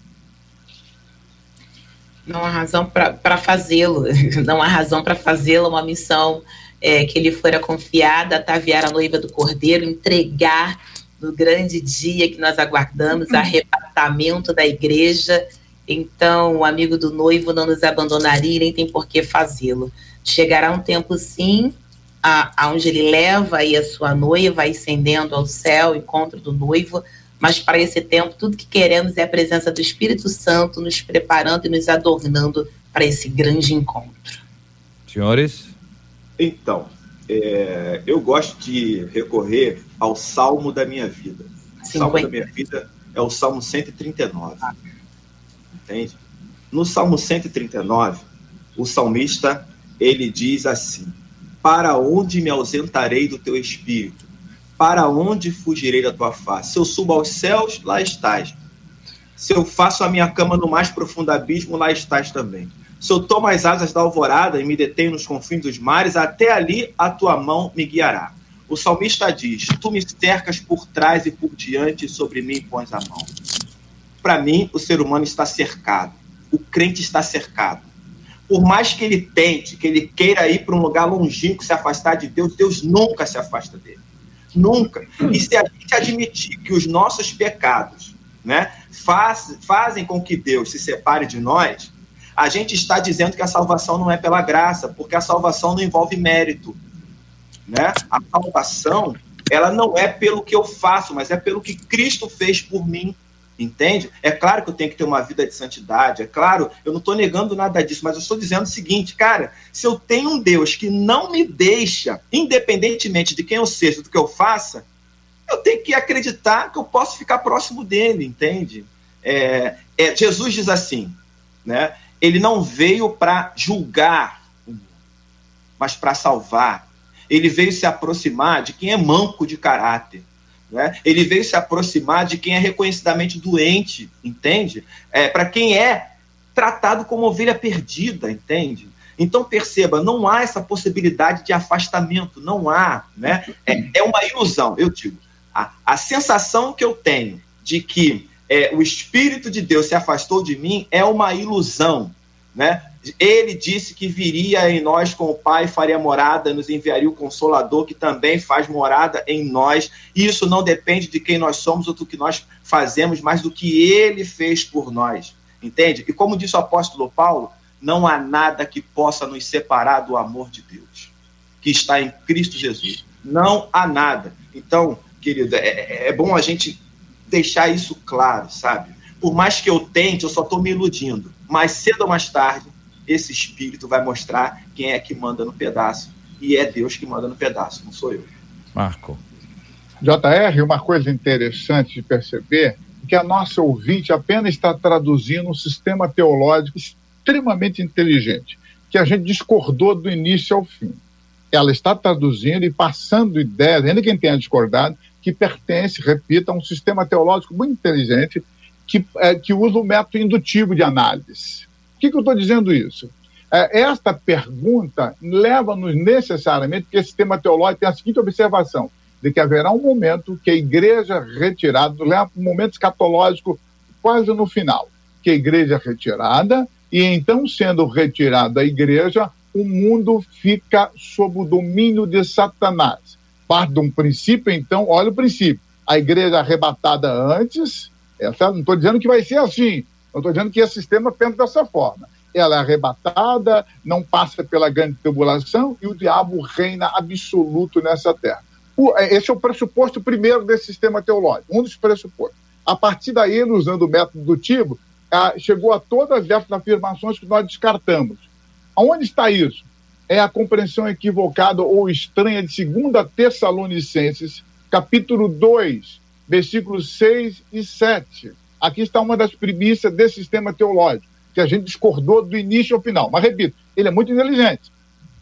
Não há razão para fazê-lo, não há razão para fazê-lo uma missão é, que lhe fora confiada, ataviar a noiva do cordeiro, entregar no grande dia que nós aguardamos, uhum. arrebatamento da igreja. Então, o amigo do noivo não nos abandonaria, nem tem por que fazê-lo. Chegará um tempo, sim, aonde ele leva aí a sua noiva, ascendendo ao céu, encontro do noivo, mas para esse tempo, tudo que queremos é a presença do Espírito Santo nos preparando e nos adornando para esse grande encontro. Senhores? Então, é, eu gosto de recorrer ao salmo da minha vida. O salmo da minha vida é o salmo 139. Entende? No salmo 139, o salmista ele diz assim: Para onde me ausentarei do teu espírito? para onde fugirei da tua face? Se eu subo aos céus, lá estás. Se eu faço a minha cama no mais profundo abismo, lá estás também. Eu tomo as asas da alvorada e me detenho nos confins dos mares, até ali a tua mão me guiará. O salmista diz: Tu me cercas por trás e por diante, e sobre mim pões a mão. Para mim, o ser humano está cercado. O crente está cercado. Por mais que ele tente, que ele queira ir para um lugar longínquo, se afastar de Deus, Deus nunca se afasta dele. Nunca. E se a gente admitir que os nossos pecados né, faz, fazem com que Deus se separe de nós, a gente está dizendo que a salvação não é pela graça, porque a salvação não envolve mérito. Né? A salvação, ela não é pelo que eu faço, mas é pelo que Cristo fez por mim. Entende? É claro que eu tenho que ter uma vida de santidade, é claro, eu não estou negando nada disso, mas eu estou dizendo o seguinte, cara, se eu tenho um Deus que não me deixa, independentemente de quem eu seja, do que eu faça, eu tenho que acreditar que eu posso ficar próximo dele, entende? É, é, Jesus diz assim, né? Ele não veio para julgar, mas para salvar. Ele veio se aproximar de quem é manco de caráter. Né? Ele veio se aproximar de quem é reconhecidamente doente, entende? É, Para quem é tratado como ovelha perdida, entende? Então perceba, não há essa possibilidade de afastamento, não há, né? É, é uma ilusão, eu digo. A, a sensação que eu tenho de que é, o Espírito de Deus se afastou de mim é uma ilusão, né? Ele disse que viria em nós com o Pai, faria morada, nos enviaria o Consolador, que também faz morada em nós. Isso não depende de quem nós somos ou do que nós fazemos, mas do que ele fez por nós. Entende? E como disse o apóstolo Paulo, não há nada que possa nos separar do amor de Deus, que está em Cristo Jesus. Não há nada. Então, querido, é, é bom a gente deixar isso claro, sabe? Por mais que eu tente, eu só estou me iludindo. Mais cedo ou mais tarde, esse espírito vai mostrar quem é que manda no pedaço. E é Deus que manda no pedaço, não sou eu. Marco. JR, uma coisa interessante de perceber é que a nossa ouvinte apenas está traduzindo um sistema teológico extremamente inteligente, que a gente discordou do início ao fim. Ela está traduzindo e passando ideias, ainda quem tenha discordado, que pertence, repita, a um sistema teológico muito inteligente que, é, que usa o método indutivo de análise. Por que, que eu estou dizendo isso? É, esta pergunta leva-nos necessariamente, porque esse tema teológico tem a seguinte observação, de que haverá um momento que a igreja retirada, leva um momento escatológico quase no final, que a igreja é retirada, e então, sendo retirada a igreja, o mundo fica sob o domínio de Satanás. Parte de um princípio, então, olha o princípio. A igreja arrebatada antes, essa, não estou dizendo que vai ser assim, não estou dizendo que esse sistema pensa dessa forma. Ela é arrebatada, não passa pela grande tribulação e o diabo reina absoluto nessa terra. O, é, esse é o pressuposto primeiro desse sistema teológico, um dos pressupostos. A partir daí, usando o método do Tibo, chegou a todas essas afirmações que nós descartamos. Aonde está isso? É a compreensão equivocada ou estranha de 2 Tessalonicenses, capítulo 2, versículos 6 e 7 Aqui está uma das premissas desse sistema teológico, que a gente discordou do início ao final. Mas, repito, ele é muito inteligente.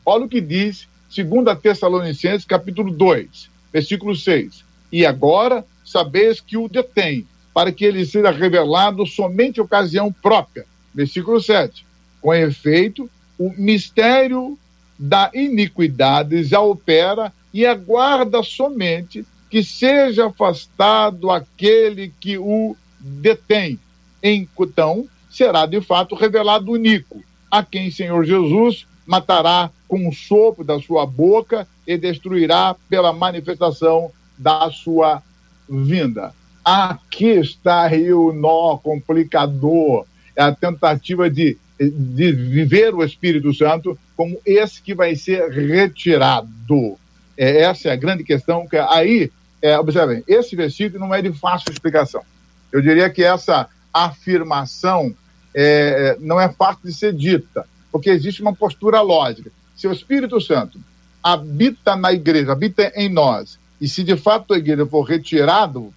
Olha o que diz 2 Tessalonicenses, capítulo 2, versículo 6. E agora sabeis que o detém, para que ele seja revelado somente ocasião própria. Versículo 7. Com efeito, o mistério da iniquidade já opera e aguarda somente que seja afastado aquele que o detém. Então, será de fato revelado o Nico, a quem Senhor Jesus matará com o sopro da sua boca e destruirá pela manifestação da sua vinda. Aqui está aí o nó complicador, é a tentativa de, de viver o Espírito Santo como esse que vai ser retirado. É, essa é a grande questão que aí, é, observem, esse versículo não é de fácil explicação. Eu diria que essa afirmação é, não é fácil de ser dita, porque existe uma postura lógica. Se o Espírito Santo habita na igreja, habita em nós, e se de fato a igreja for retirado,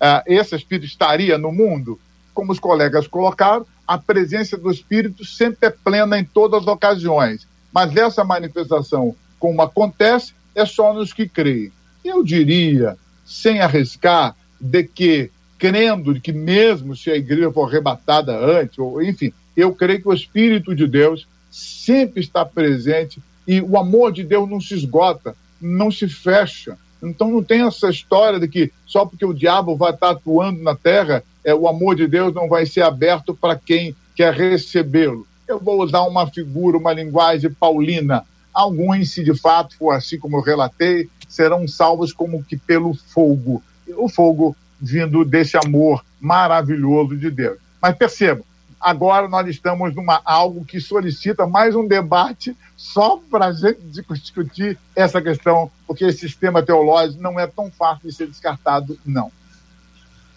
é, esse Espírito estaria no mundo, como os colegas colocaram, a presença do Espírito sempre é plena em todas as ocasiões. Mas essa manifestação, como acontece, é só nos que creem. Eu diria, sem arriscar, de que, crendo que mesmo se a igreja for arrebatada antes, ou enfim, eu creio que o Espírito de Deus sempre está presente e o amor de Deus não se esgota, não se fecha. Então não tem essa história de que só porque o diabo vai estar atuando na terra, é, o amor de Deus não vai ser aberto para quem quer recebê-lo. Eu vou usar uma figura, uma linguagem paulina. Alguns, se de fato for assim como eu relatei, serão salvos como que pelo fogo. O fogo vindo desse amor maravilhoso de Deus. Mas percebam, agora nós estamos numa algo que solicita mais um debate só para a gente discutir essa questão, porque esse sistema teológico não é tão fácil de ser descartado, não.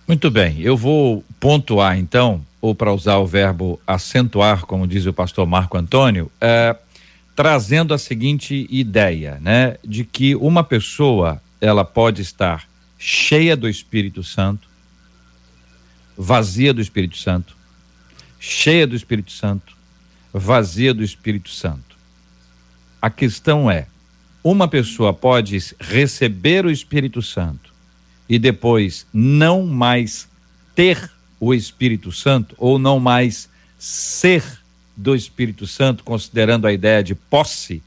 Muito bem, eu vou pontuar então, ou para usar o verbo acentuar, como diz o pastor Marco Antônio, é, trazendo a seguinte ideia, né, de que uma pessoa ela pode estar cheia do Espírito Santo, vazia do Espírito Santo, cheia do Espírito Santo, vazia do Espírito Santo. A questão é: uma pessoa pode receber o Espírito Santo e depois não mais ter o Espírito Santo ou não mais ser do Espírito Santo, considerando a ideia de posse?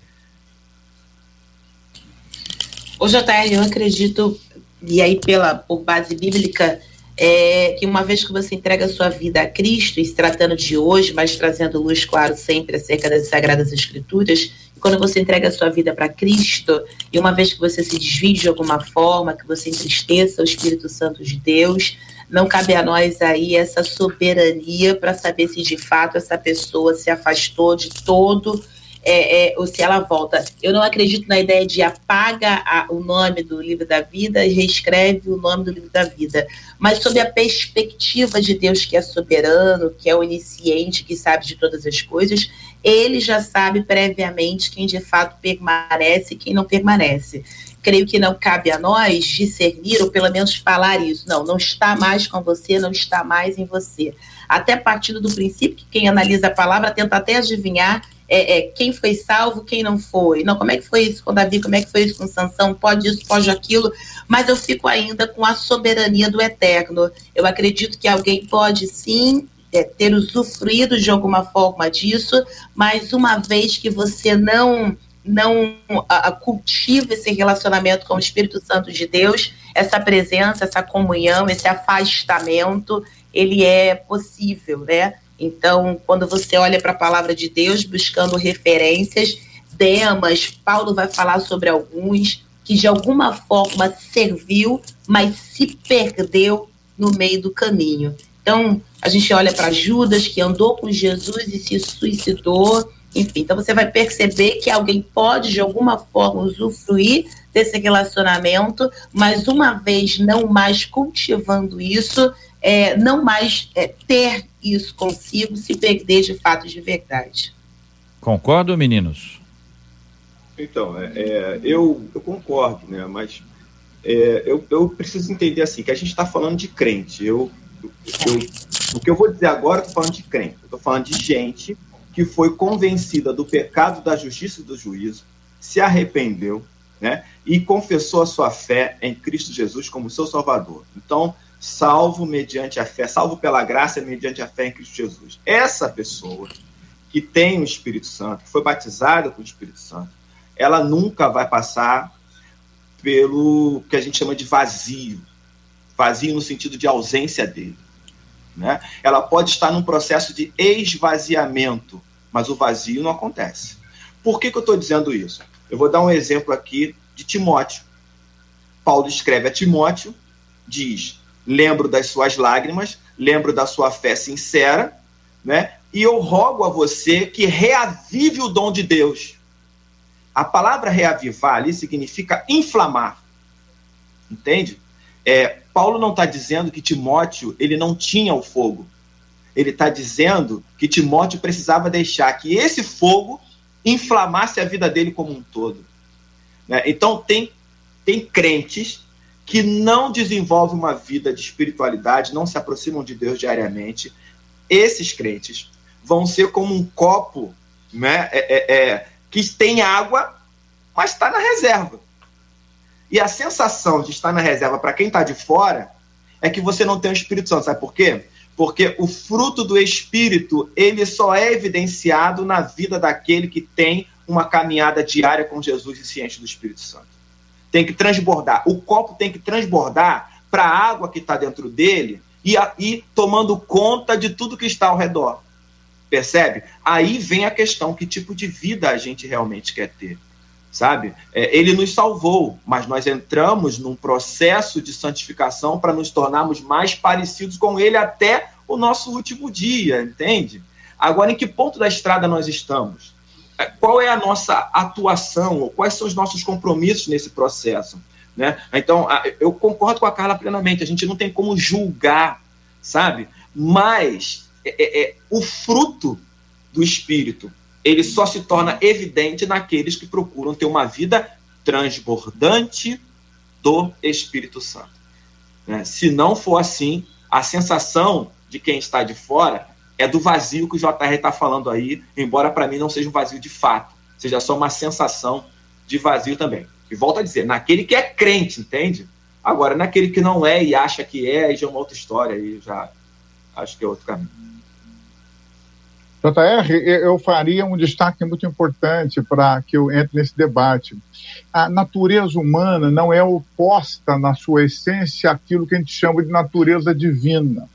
O JR, eu acredito, e aí pela por base bíblica, é que uma vez que você entrega a sua vida a Cristo, e se tratando de hoje, mas trazendo luz, claro, sempre acerca das Sagradas Escrituras, quando você entrega a sua vida para Cristo, e uma vez que você se desvie de alguma forma, que você entristeça o Espírito Santo de Deus, não cabe a nós aí essa soberania para saber se de fato essa pessoa se afastou de todo é, é, ou se ela volta. Eu não acredito na ideia de apaga a, o nome do livro da vida e reescreve o nome do livro da vida, mas sob a perspectiva de Deus que é soberano, que é onisciente, que sabe de todas as coisas, ele já sabe previamente quem de fato permanece e quem não permanece. Creio que não cabe a nós discernir, ou pelo menos falar isso. Não, não está mais com você, não está mais em você. Até partindo do princípio que quem analisa a palavra tenta até adivinhar é, é, quem foi salvo, quem não foi. Não, como é que foi isso com Davi, como é que foi isso com Sansão, pode isso, pode aquilo, mas eu fico ainda com a soberania do eterno. Eu acredito que alguém pode sim é, ter usufruído de alguma forma disso, mas uma vez que você não não a, a, cultiva esse relacionamento com o Espírito Santo de Deus, essa presença, essa comunhão, esse afastamento, ele é possível, né? Então, quando você olha para a palavra de Deus buscando referências, Demas, Paulo vai falar sobre alguns que de alguma forma serviu, mas se perdeu no meio do caminho. Então, a gente olha para Judas, que andou com Jesus e se suicidou. Enfim, então você vai perceber que alguém pode, de alguma forma, usufruir desse relacionamento, mas uma vez não mais cultivando isso, é, não mais é, ter isso consigo, se perder de fato de verdade. Concordo, meninos? Então, é, é, eu, eu concordo, né? Mas é, eu, eu preciso entender assim que a gente está falando de crente. Eu, eu, o que eu vou dizer agora, estou falando de crente. Estou falando de gente que foi convencida do pecado, da justiça e do juízo, se arrependeu, né? E confessou a sua fé em Cristo Jesus como seu Salvador. Então, salvo mediante a fé, salvo pela graça mediante a fé em Cristo Jesus. Essa pessoa que tem o Espírito Santo, que foi batizada com o Espírito Santo, ela nunca vai passar pelo que a gente chama de vazio. Vazio no sentido de ausência dele. Né? Ela pode estar num processo de esvaziamento, mas o vazio não acontece. Por que, que eu estou dizendo isso? Eu vou dar um exemplo aqui de Timóteo. Paulo escreve a Timóteo, diz: lembro das suas lágrimas, lembro da sua fé sincera, né? E eu rogo a você que reavive o dom de Deus. A palavra reavivar ali significa inflamar. Entende? É, Paulo não está dizendo que Timóteo ele não tinha o fogo. Ele está dizendo que Timóteo precisava deixar que esse fogo inflamasse a vida dele como um todo. Né? Então tem, tem crentes que não desenvolvem uma vida de espiritualidade, não se aproximam de Deus diariamente, esses crentes vão ser como um copo né, é, é, é, que tem água, mas está na reserva. E a sensação de estar na reserva para quem está de fora é que você não tem o Espírito Santo. Sabe por quê? Porque o fruto do Espírito, ele só é evidenciado na vida daquele que tem uma caminhada diária com Jesus e enche do Espírito Santo. Tem que transbordar. O copo tem que transbordar para a água que está dentro dele e, a, e tomando conta de tudo que está ao redor. Percebe? Aí vem a questão: que tipo de vida a gente realmente quer ter? Sabe? É, ele nos salvou, mas nós entramos num processo de santificação para nos tornarmos mais parecidos com ele até o nosso último dia, entende? Agora, em que ponto da estrada nós estamos? É, qual é a nossa atuação? Quais são os nossos compromissos nesse processo? Né? Então, eu concordo com a Carla plenamente, a gente não tem como julgar, sabe? Mas é, é, é, o fruto do Espírito, ele só se torna evidente naqueles que procuram ter uma vida transbordante do Espírito Santo. Né? Se não for assim, a sensação de quem está de fora é do vazio que o JR está falando aí, embora para mim não seja um vazio de fato, seja só uma sensação de vazio também. E volto a dizer, naquele que é crente, entende? Agora, naquele que não é e acha que é, aí já é uma outra história, aí já acho que é outro caminho. JR, eu faria um destaque muito importante para que eu entre nesse debate. A natureza humana não é oposta na sua essência àquilo que a gente chama de natureza divina.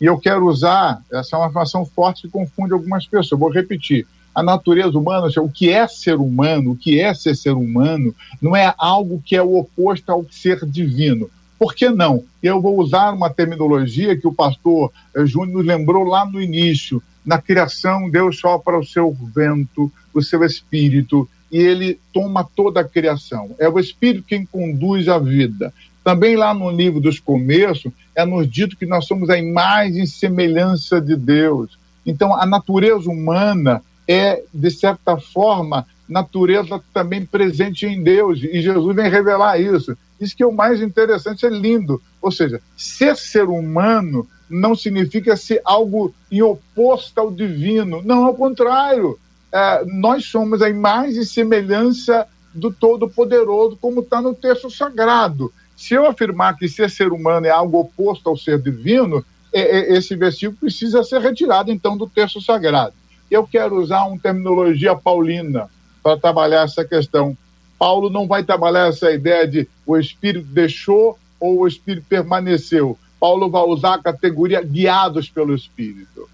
E eu quero usar, essa é uma afirmação forte que confunde algumas pessoas. vou repetir a natureza humana, o que é ser humano, o que é ser ser humano, não é algo que é o oposto ao ser divino. Por que não? Eu vou usar uma terminologia que o pastor eh, Júnior nos lembrou lá no início. Na criação, Deus sopra o seu vento, o seu espírito, e ele toma toda a criação. É o espírito quem conduz a vida. Também lá no livro dos começos, é nos dito que nós somos a imagem e semelhança de Deus. Então, a natureza humana é, de certa forma, natureza também presente em Deus, e Jesus vem revelar isso. Isso que é o mais interessante, é lindo. Ou seja, ser ser humano não significa ser algo em oposto ao divino. Não, ao contrário. É, nós somos a imagem e semelhança do Todo-Poderoso, como está no texto sagrado. Se eu afirmar que ser ser humano é algo oposto ao ser divino, é, é, esse versículo precisa ser retirado, então, do texto sagrado. Eu quero usar uma terminologia paulina para trabalhar essa questão. Paulo não vai trabalhar essa ideia de o Espírito deixou ou o Espírito permaneceu. Paulo vai usar a categoria guiados pelo Espírito.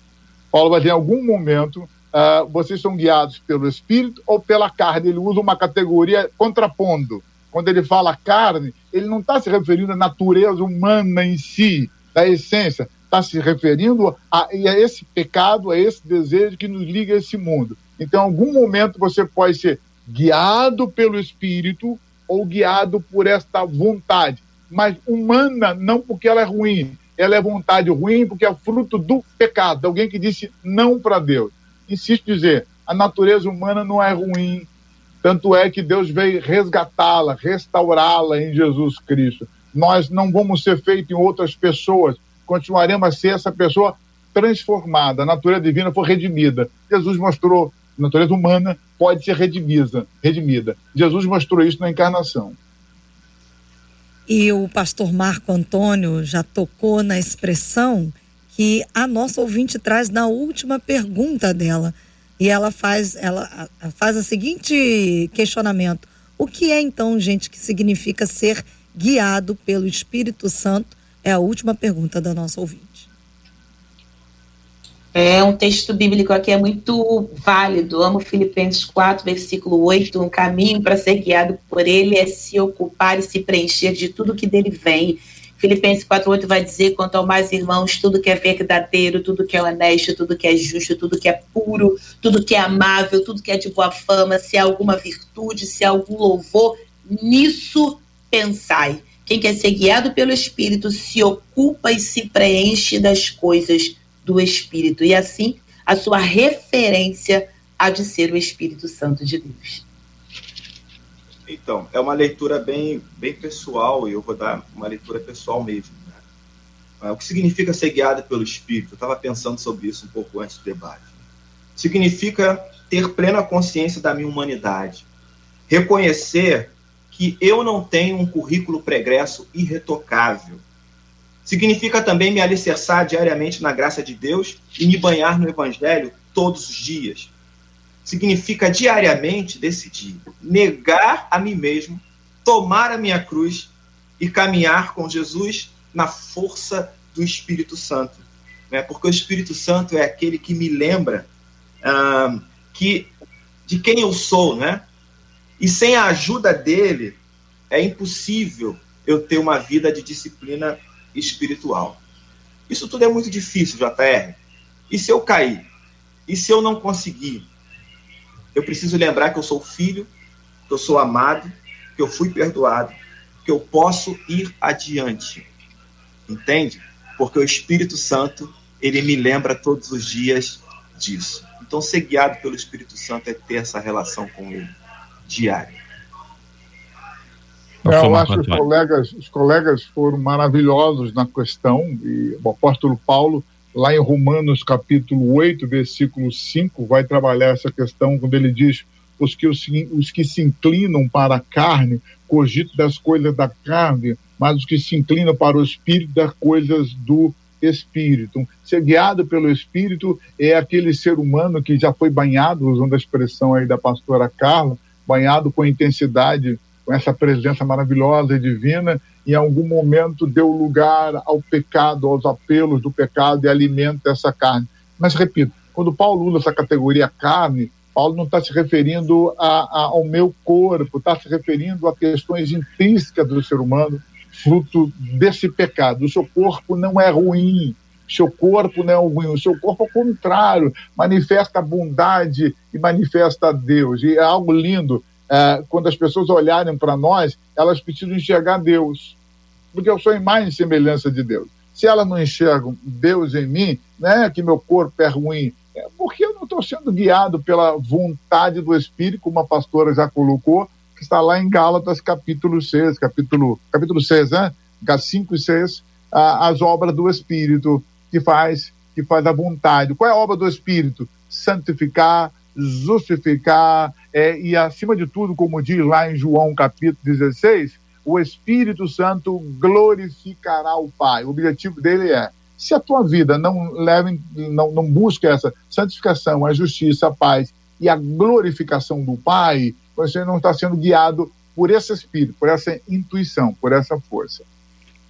Paulo vai dizer em algum momento, uh, vocês são guiados pelo Espírito ou pela carne. Ele usa uma categoria contrapondo. Quando ele fala carne, ele não está se referindo à natureza humana em si, da essência está se referindo a, a, esse pecado, a esse desejo que nos liga a esse mundo. Então, em algum momento você pode ser guiado pelo Espírito ou guiado por esta vontade, mas humana não porque ela é ruim, ela é vontade ruim porque é fruto do pecado, alguém que disse não para Deus. Insisto em dizer, a natureza humana não é ruim, tanto é que Deus veio resgatá-la, restaurá-la em Jesus Cristo. Nós não vamos ser feitos em outras pessoas, continuaremos a ser essa pessoa transformada. A natureza divina foi redimida. Jesus mostrou a natureza humana pode ser redimida, redimida. Jesus mostrou isso na encarnação. E o pastor Marco Antônio já tocou na expressão que a nossa ouvinte traz na última pergunta dela. E ela faz, ela faz o seguinte questionamento: o que é então, gente, que significa ser guiado pelo Espírito Santo é a última pergunta da nossa ouvinte. É um texto bíblico aqui é muito válido. Amo Filipenses 4, versículo 8. Um caminho para ser guiado por ele é se ocupar e se preencher de tudo que dele vem. Filipenses 4,8 vai dizer: quanto ao mais irmãos, tudo que é verdadeiro, tudo que é honesto, tudo que é justo, tudo que é puro, tudo que é amável, tudo que é de boa fama, se há alguma virtude, se há algum louvor, nisso pensai. Quem quer ser guiado pelo Espírito se ocupa e se preenche das coisas do Espírito. E assim, a sua referência há de ser o Espírito Santo de Deus. Então, é uma leitura bem, bem pessoal, e eu vou dar uma leitura pessoal mesmo. Né? O que significa ser guiado pelo Espírito? Eu estava pensando sobre isso um pouco antes do debate. Significa ter plena consciência da minha humanidade. Reconhecer que eu não tenho um currículo pregresso irretocável. Significa também me alicerçar diariamente na graça de Deus e me banhar no Evangelho todos os dias. Significa diariamente decidir negar a mim mesmo, tomar a minha cruz e caminhar com Jesus na força do Espírito Santo. Né? Porque o Espírito Santo é aquele que me lembra que de quem eu sou, né? E sem a ajuda dele, é impossível eu ter uma vida de disciplina espiritual. Isso tudo é muito difícil, JR. E se eu cair? E se eu não conseguir? Eu preciso lembrar que eu sou filho, que eu sou amado, que eu fui perdoado, que eu posso ir adiante. Entende? Porque o Espírito Santo, ele me lembra todos os dias disso. Então, ser guiado pelo Espírito Santo é ter essa relação com ele diária. É, eu acho que os colegas, os colegas foram maravilhosos na questão, e o apóstolo Paulo, lá em Romanos capítulo 8, versículo 5, vai trabalhar essa questão quando ele diz os que, os, os que se inclinam para a carne, cogito das coisas da carne, mas os que se inclinam para o espírito, das coisas do espírito. Ser guiado pelo espírito é aquele ser humano que já foi banhado, usando a expressão aí da pastora Carla, banhado com intensidade, com essa presença maravilhosa e divina, em algum momento deu lugar ao pecado, aos apelos do pecado e alimenta essa carne. Mas repito, quando Paulo usa essa categoria carne, Paulo não está se referindo a, a, ao meu corpo, está se referindo a questões intrínsecas do ser humano, fruto desse pecado. O seu corpo não é ruim, seu corpo não é ruim, o seu corpo, ao contrário, manifesta a bondade e manifesta a Deus. E é algo lindo é, quando as pessoas olharem para nós, elas precisam enxergar Deus, porque eu sou imagem e semelhança de Deus. Se elas não enxergam Deus em mim, né, que meu corpo é ruim, é porque eu não estou sendo guiado pela vontade do Espírito, como a pastora já colocou, que está lá em Gálatas, capítulo 6, capítulo, capítulo 6, né? 5 e 6, as obras do Espírito que faz, que faz a vontade. Qual é a obra do Espírito? Santificar, justificar, é, e acima de tudo, como diz lá em João capítulo 16, o Espírito Santo glorificará o Pai. O objetivo dele é se a tua vida não leva, não, não busca essa santificação, a justiça, a paz e a glorificação do Pai, você não está sendo guiado por esse espírito, por essa intuição, por essa força.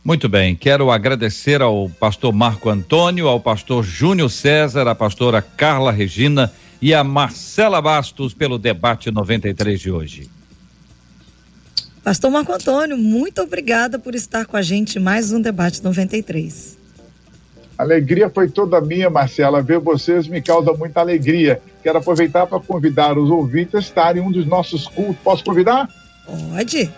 Muito bem, quero agradecer ao pastor Marco Antônio, ao pastor Júnior César, à pastora Carla Regina e a Marcela Bastos pelo debate 93 de hoje. Pastor Marco Antônio, muito obrigada por estar com a gente em mais um debate 93. A alegria foi toda minha, Marcela. Ver vocês me causa muita alegria. Quero aproveitar para convidar os ouvintes a estarem em um dos nossos cultos. Posso convidar? Pode.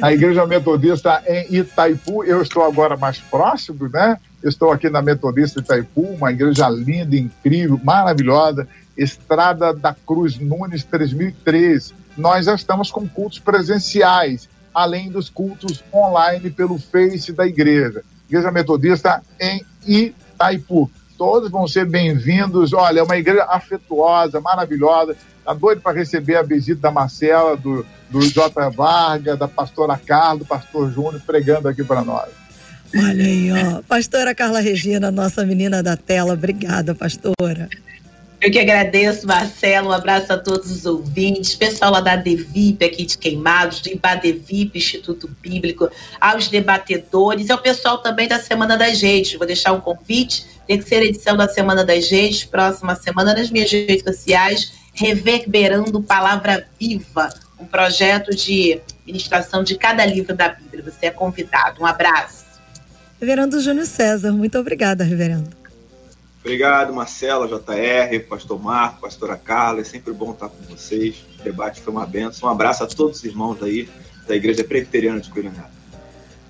A Igreja Metodista em Itaipu. Eu estou agora mais próximo, né? Estou aqui na Metodista Itaipu, uma igreja linda, incrível, maravilhosa. Estrada da Cruz Nunes 3003. Nós já estamos com cultos presenciais, além dos cultos online pelo Face da igreja. Igreja Metodista em Itaipu. Todos vão ser bem-vindos. Olha, é uma igreja afetuosa, maravilhosa. Está doido para receber a visita da Marcela, do, do J. Varga, da pastora Carla, do pastor Júnior, pregando aqui para nós. Olha aí, ó. Pastora Carla Regina, nossa menina da tela. Obrigada, pastora. Eu que agradeço, Marcelo. Um abraço a todos os ouvintes, pessoal lá da Devip aqui de Queimados, do Ibadevip, Instituto Bíblico, aos debatedores e ao pessoal também da Semana das Redes. Vou deixar um convite, ser edição da Semana das Redes, próxima semana nas minhas redes sociais, Reverberando Palavra Viva, um projeto de ministração de cada livro da Bíblia. Você é convidado. Um abraço. Reverendo Júnior César, muito obrigada, reverendo. Obrigado, Marcela, JR, Pastor Marco, Pastora Carla. É sempre bom estar com vocês. O debate foi uma benção. Um abraço a todos os irmãos aí da Igreja Presbiteriana de Coelho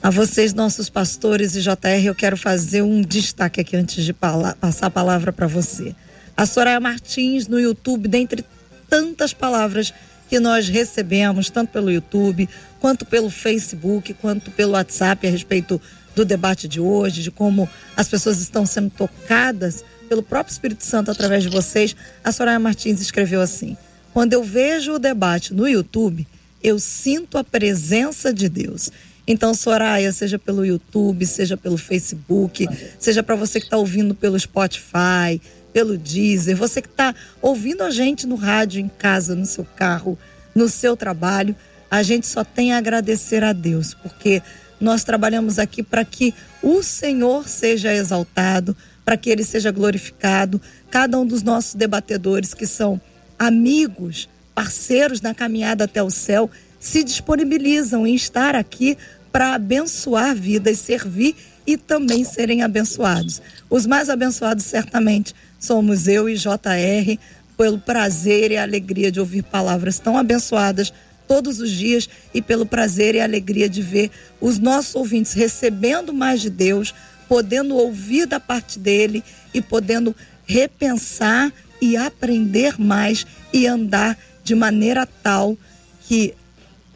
A vocês, nossos pastores e JR, eu quero fazer um destaque aqui antes de passar a palavra para você. A Soraya Martins no YouTube, dentre tantas palavras que nós recebemos, tanto pelo YouTube, quanto pelo Facebook, quanto pelo WhatsApp a respeito do debate de hoje, de como as pessoas estão sendo tocadas pelo próprio Espírito Santo através de vocês, a Soraya Martins escreveu assim: Quando eu vejo o debate no YouTube, eu sinto a presença de Deus. Então, Soraya, seja pelo YouTube, seja pelo Facebook, seja para você que está ouvindo pelo Spotify, pelo Deezer, você que está ouvindo a gente no rádio, em casa, no seu carro, no seu trabalho, a gente só tem a agradecer a Deus, porque nós trabalhamos aqui para que o Senhor seja exaltado, para que ele seja glorificado. Cada um dos nossos debatedores que são amigos, parceiros na caminhada até o céu, se disponibilizam em estar aqui para abençoar vidas, servir e também serem abençoados. Os mais abençoados certamente somos eu e JR, pelo prazer e alegria de ouvir palavras tão abençoadas todos os dias e pelo prazer e alegria de ver os nossos ouvintes recebendo mais de Deus, podendo ouvir da parte dele e podendo repensar e aprender mais e andar de maneira tal que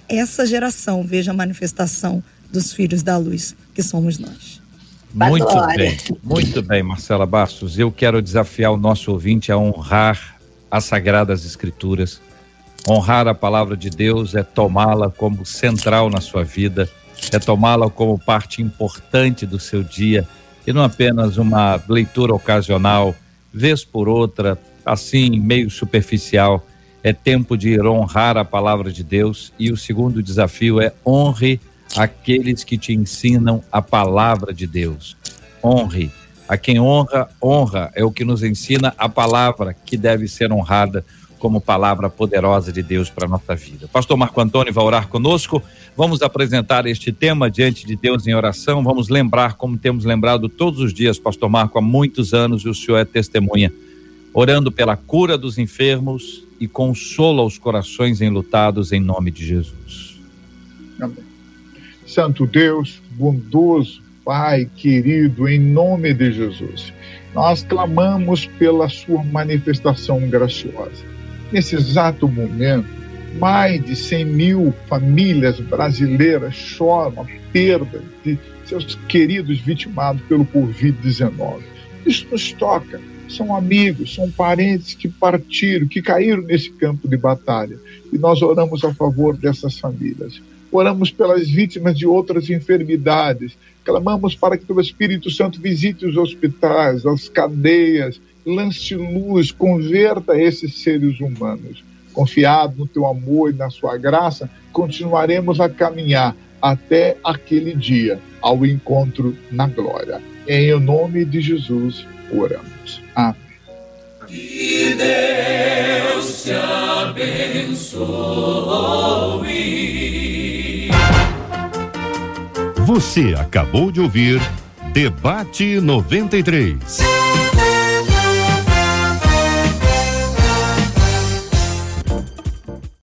essa geração veja a manifestação dos filhos da luz, que somos nós. Muito bem, muito bem, Marcela Bastos. Eu quero desafiar o nosso ouvinte a honrar as sagradas escrituras. Honrar a palavra de Deus é tomá-la como central na sua vida, é tomá-la como parte importante do seu dia e não apenas uma leitura ocasional, vez por outra, assim, meio superficial é tempo de honrar a palavra de Deus. E o segundo desafio é honre aqueles que te ensinam a palavra de Deus. Honre. A quem honra, honra é o que nos ensina a palavra que deve ser honrada como palavra poderosa de Deus para a nossa vida. Pastor Marco Antônio vai orar conosco. Vamos apresentar este tema diante de Deus em oração. Vamos lembrar, como temos lembrado todos os dias, Pastor Marco, há muitos anos, e o senhor é testemunha, orando pela cura dos enfermos, e consola os corações enlutados em nome de Jesus. Amém. Santo Deus, bondoso, Pai querido, em nome de Jesus, nós clamamos pela Sua manifestação graciosa. Nesse exato momento, mais de 100 mil famílias brasileiras choram a perda de seus queridos vitimados pelo Covid-19. Isso nos toca são amigos, são parentes que partiram, que caíram nesse campo de batalha. E nós oramos a favor dessas famílias. Oramos pelas vítimas de outras enfermidades. Clamamos para que o Espírito Santo visite os hospitais, as cadeias, lance luz, converta esses seres humanos. Confiado no teu amor e na sua graça, continuaremos a caminhar até aquele dia, ao encontro na glória. Em nome de Jesus, oramos. Amém. Que Deus te abençoe. Você acabou de ouvir Debate 93.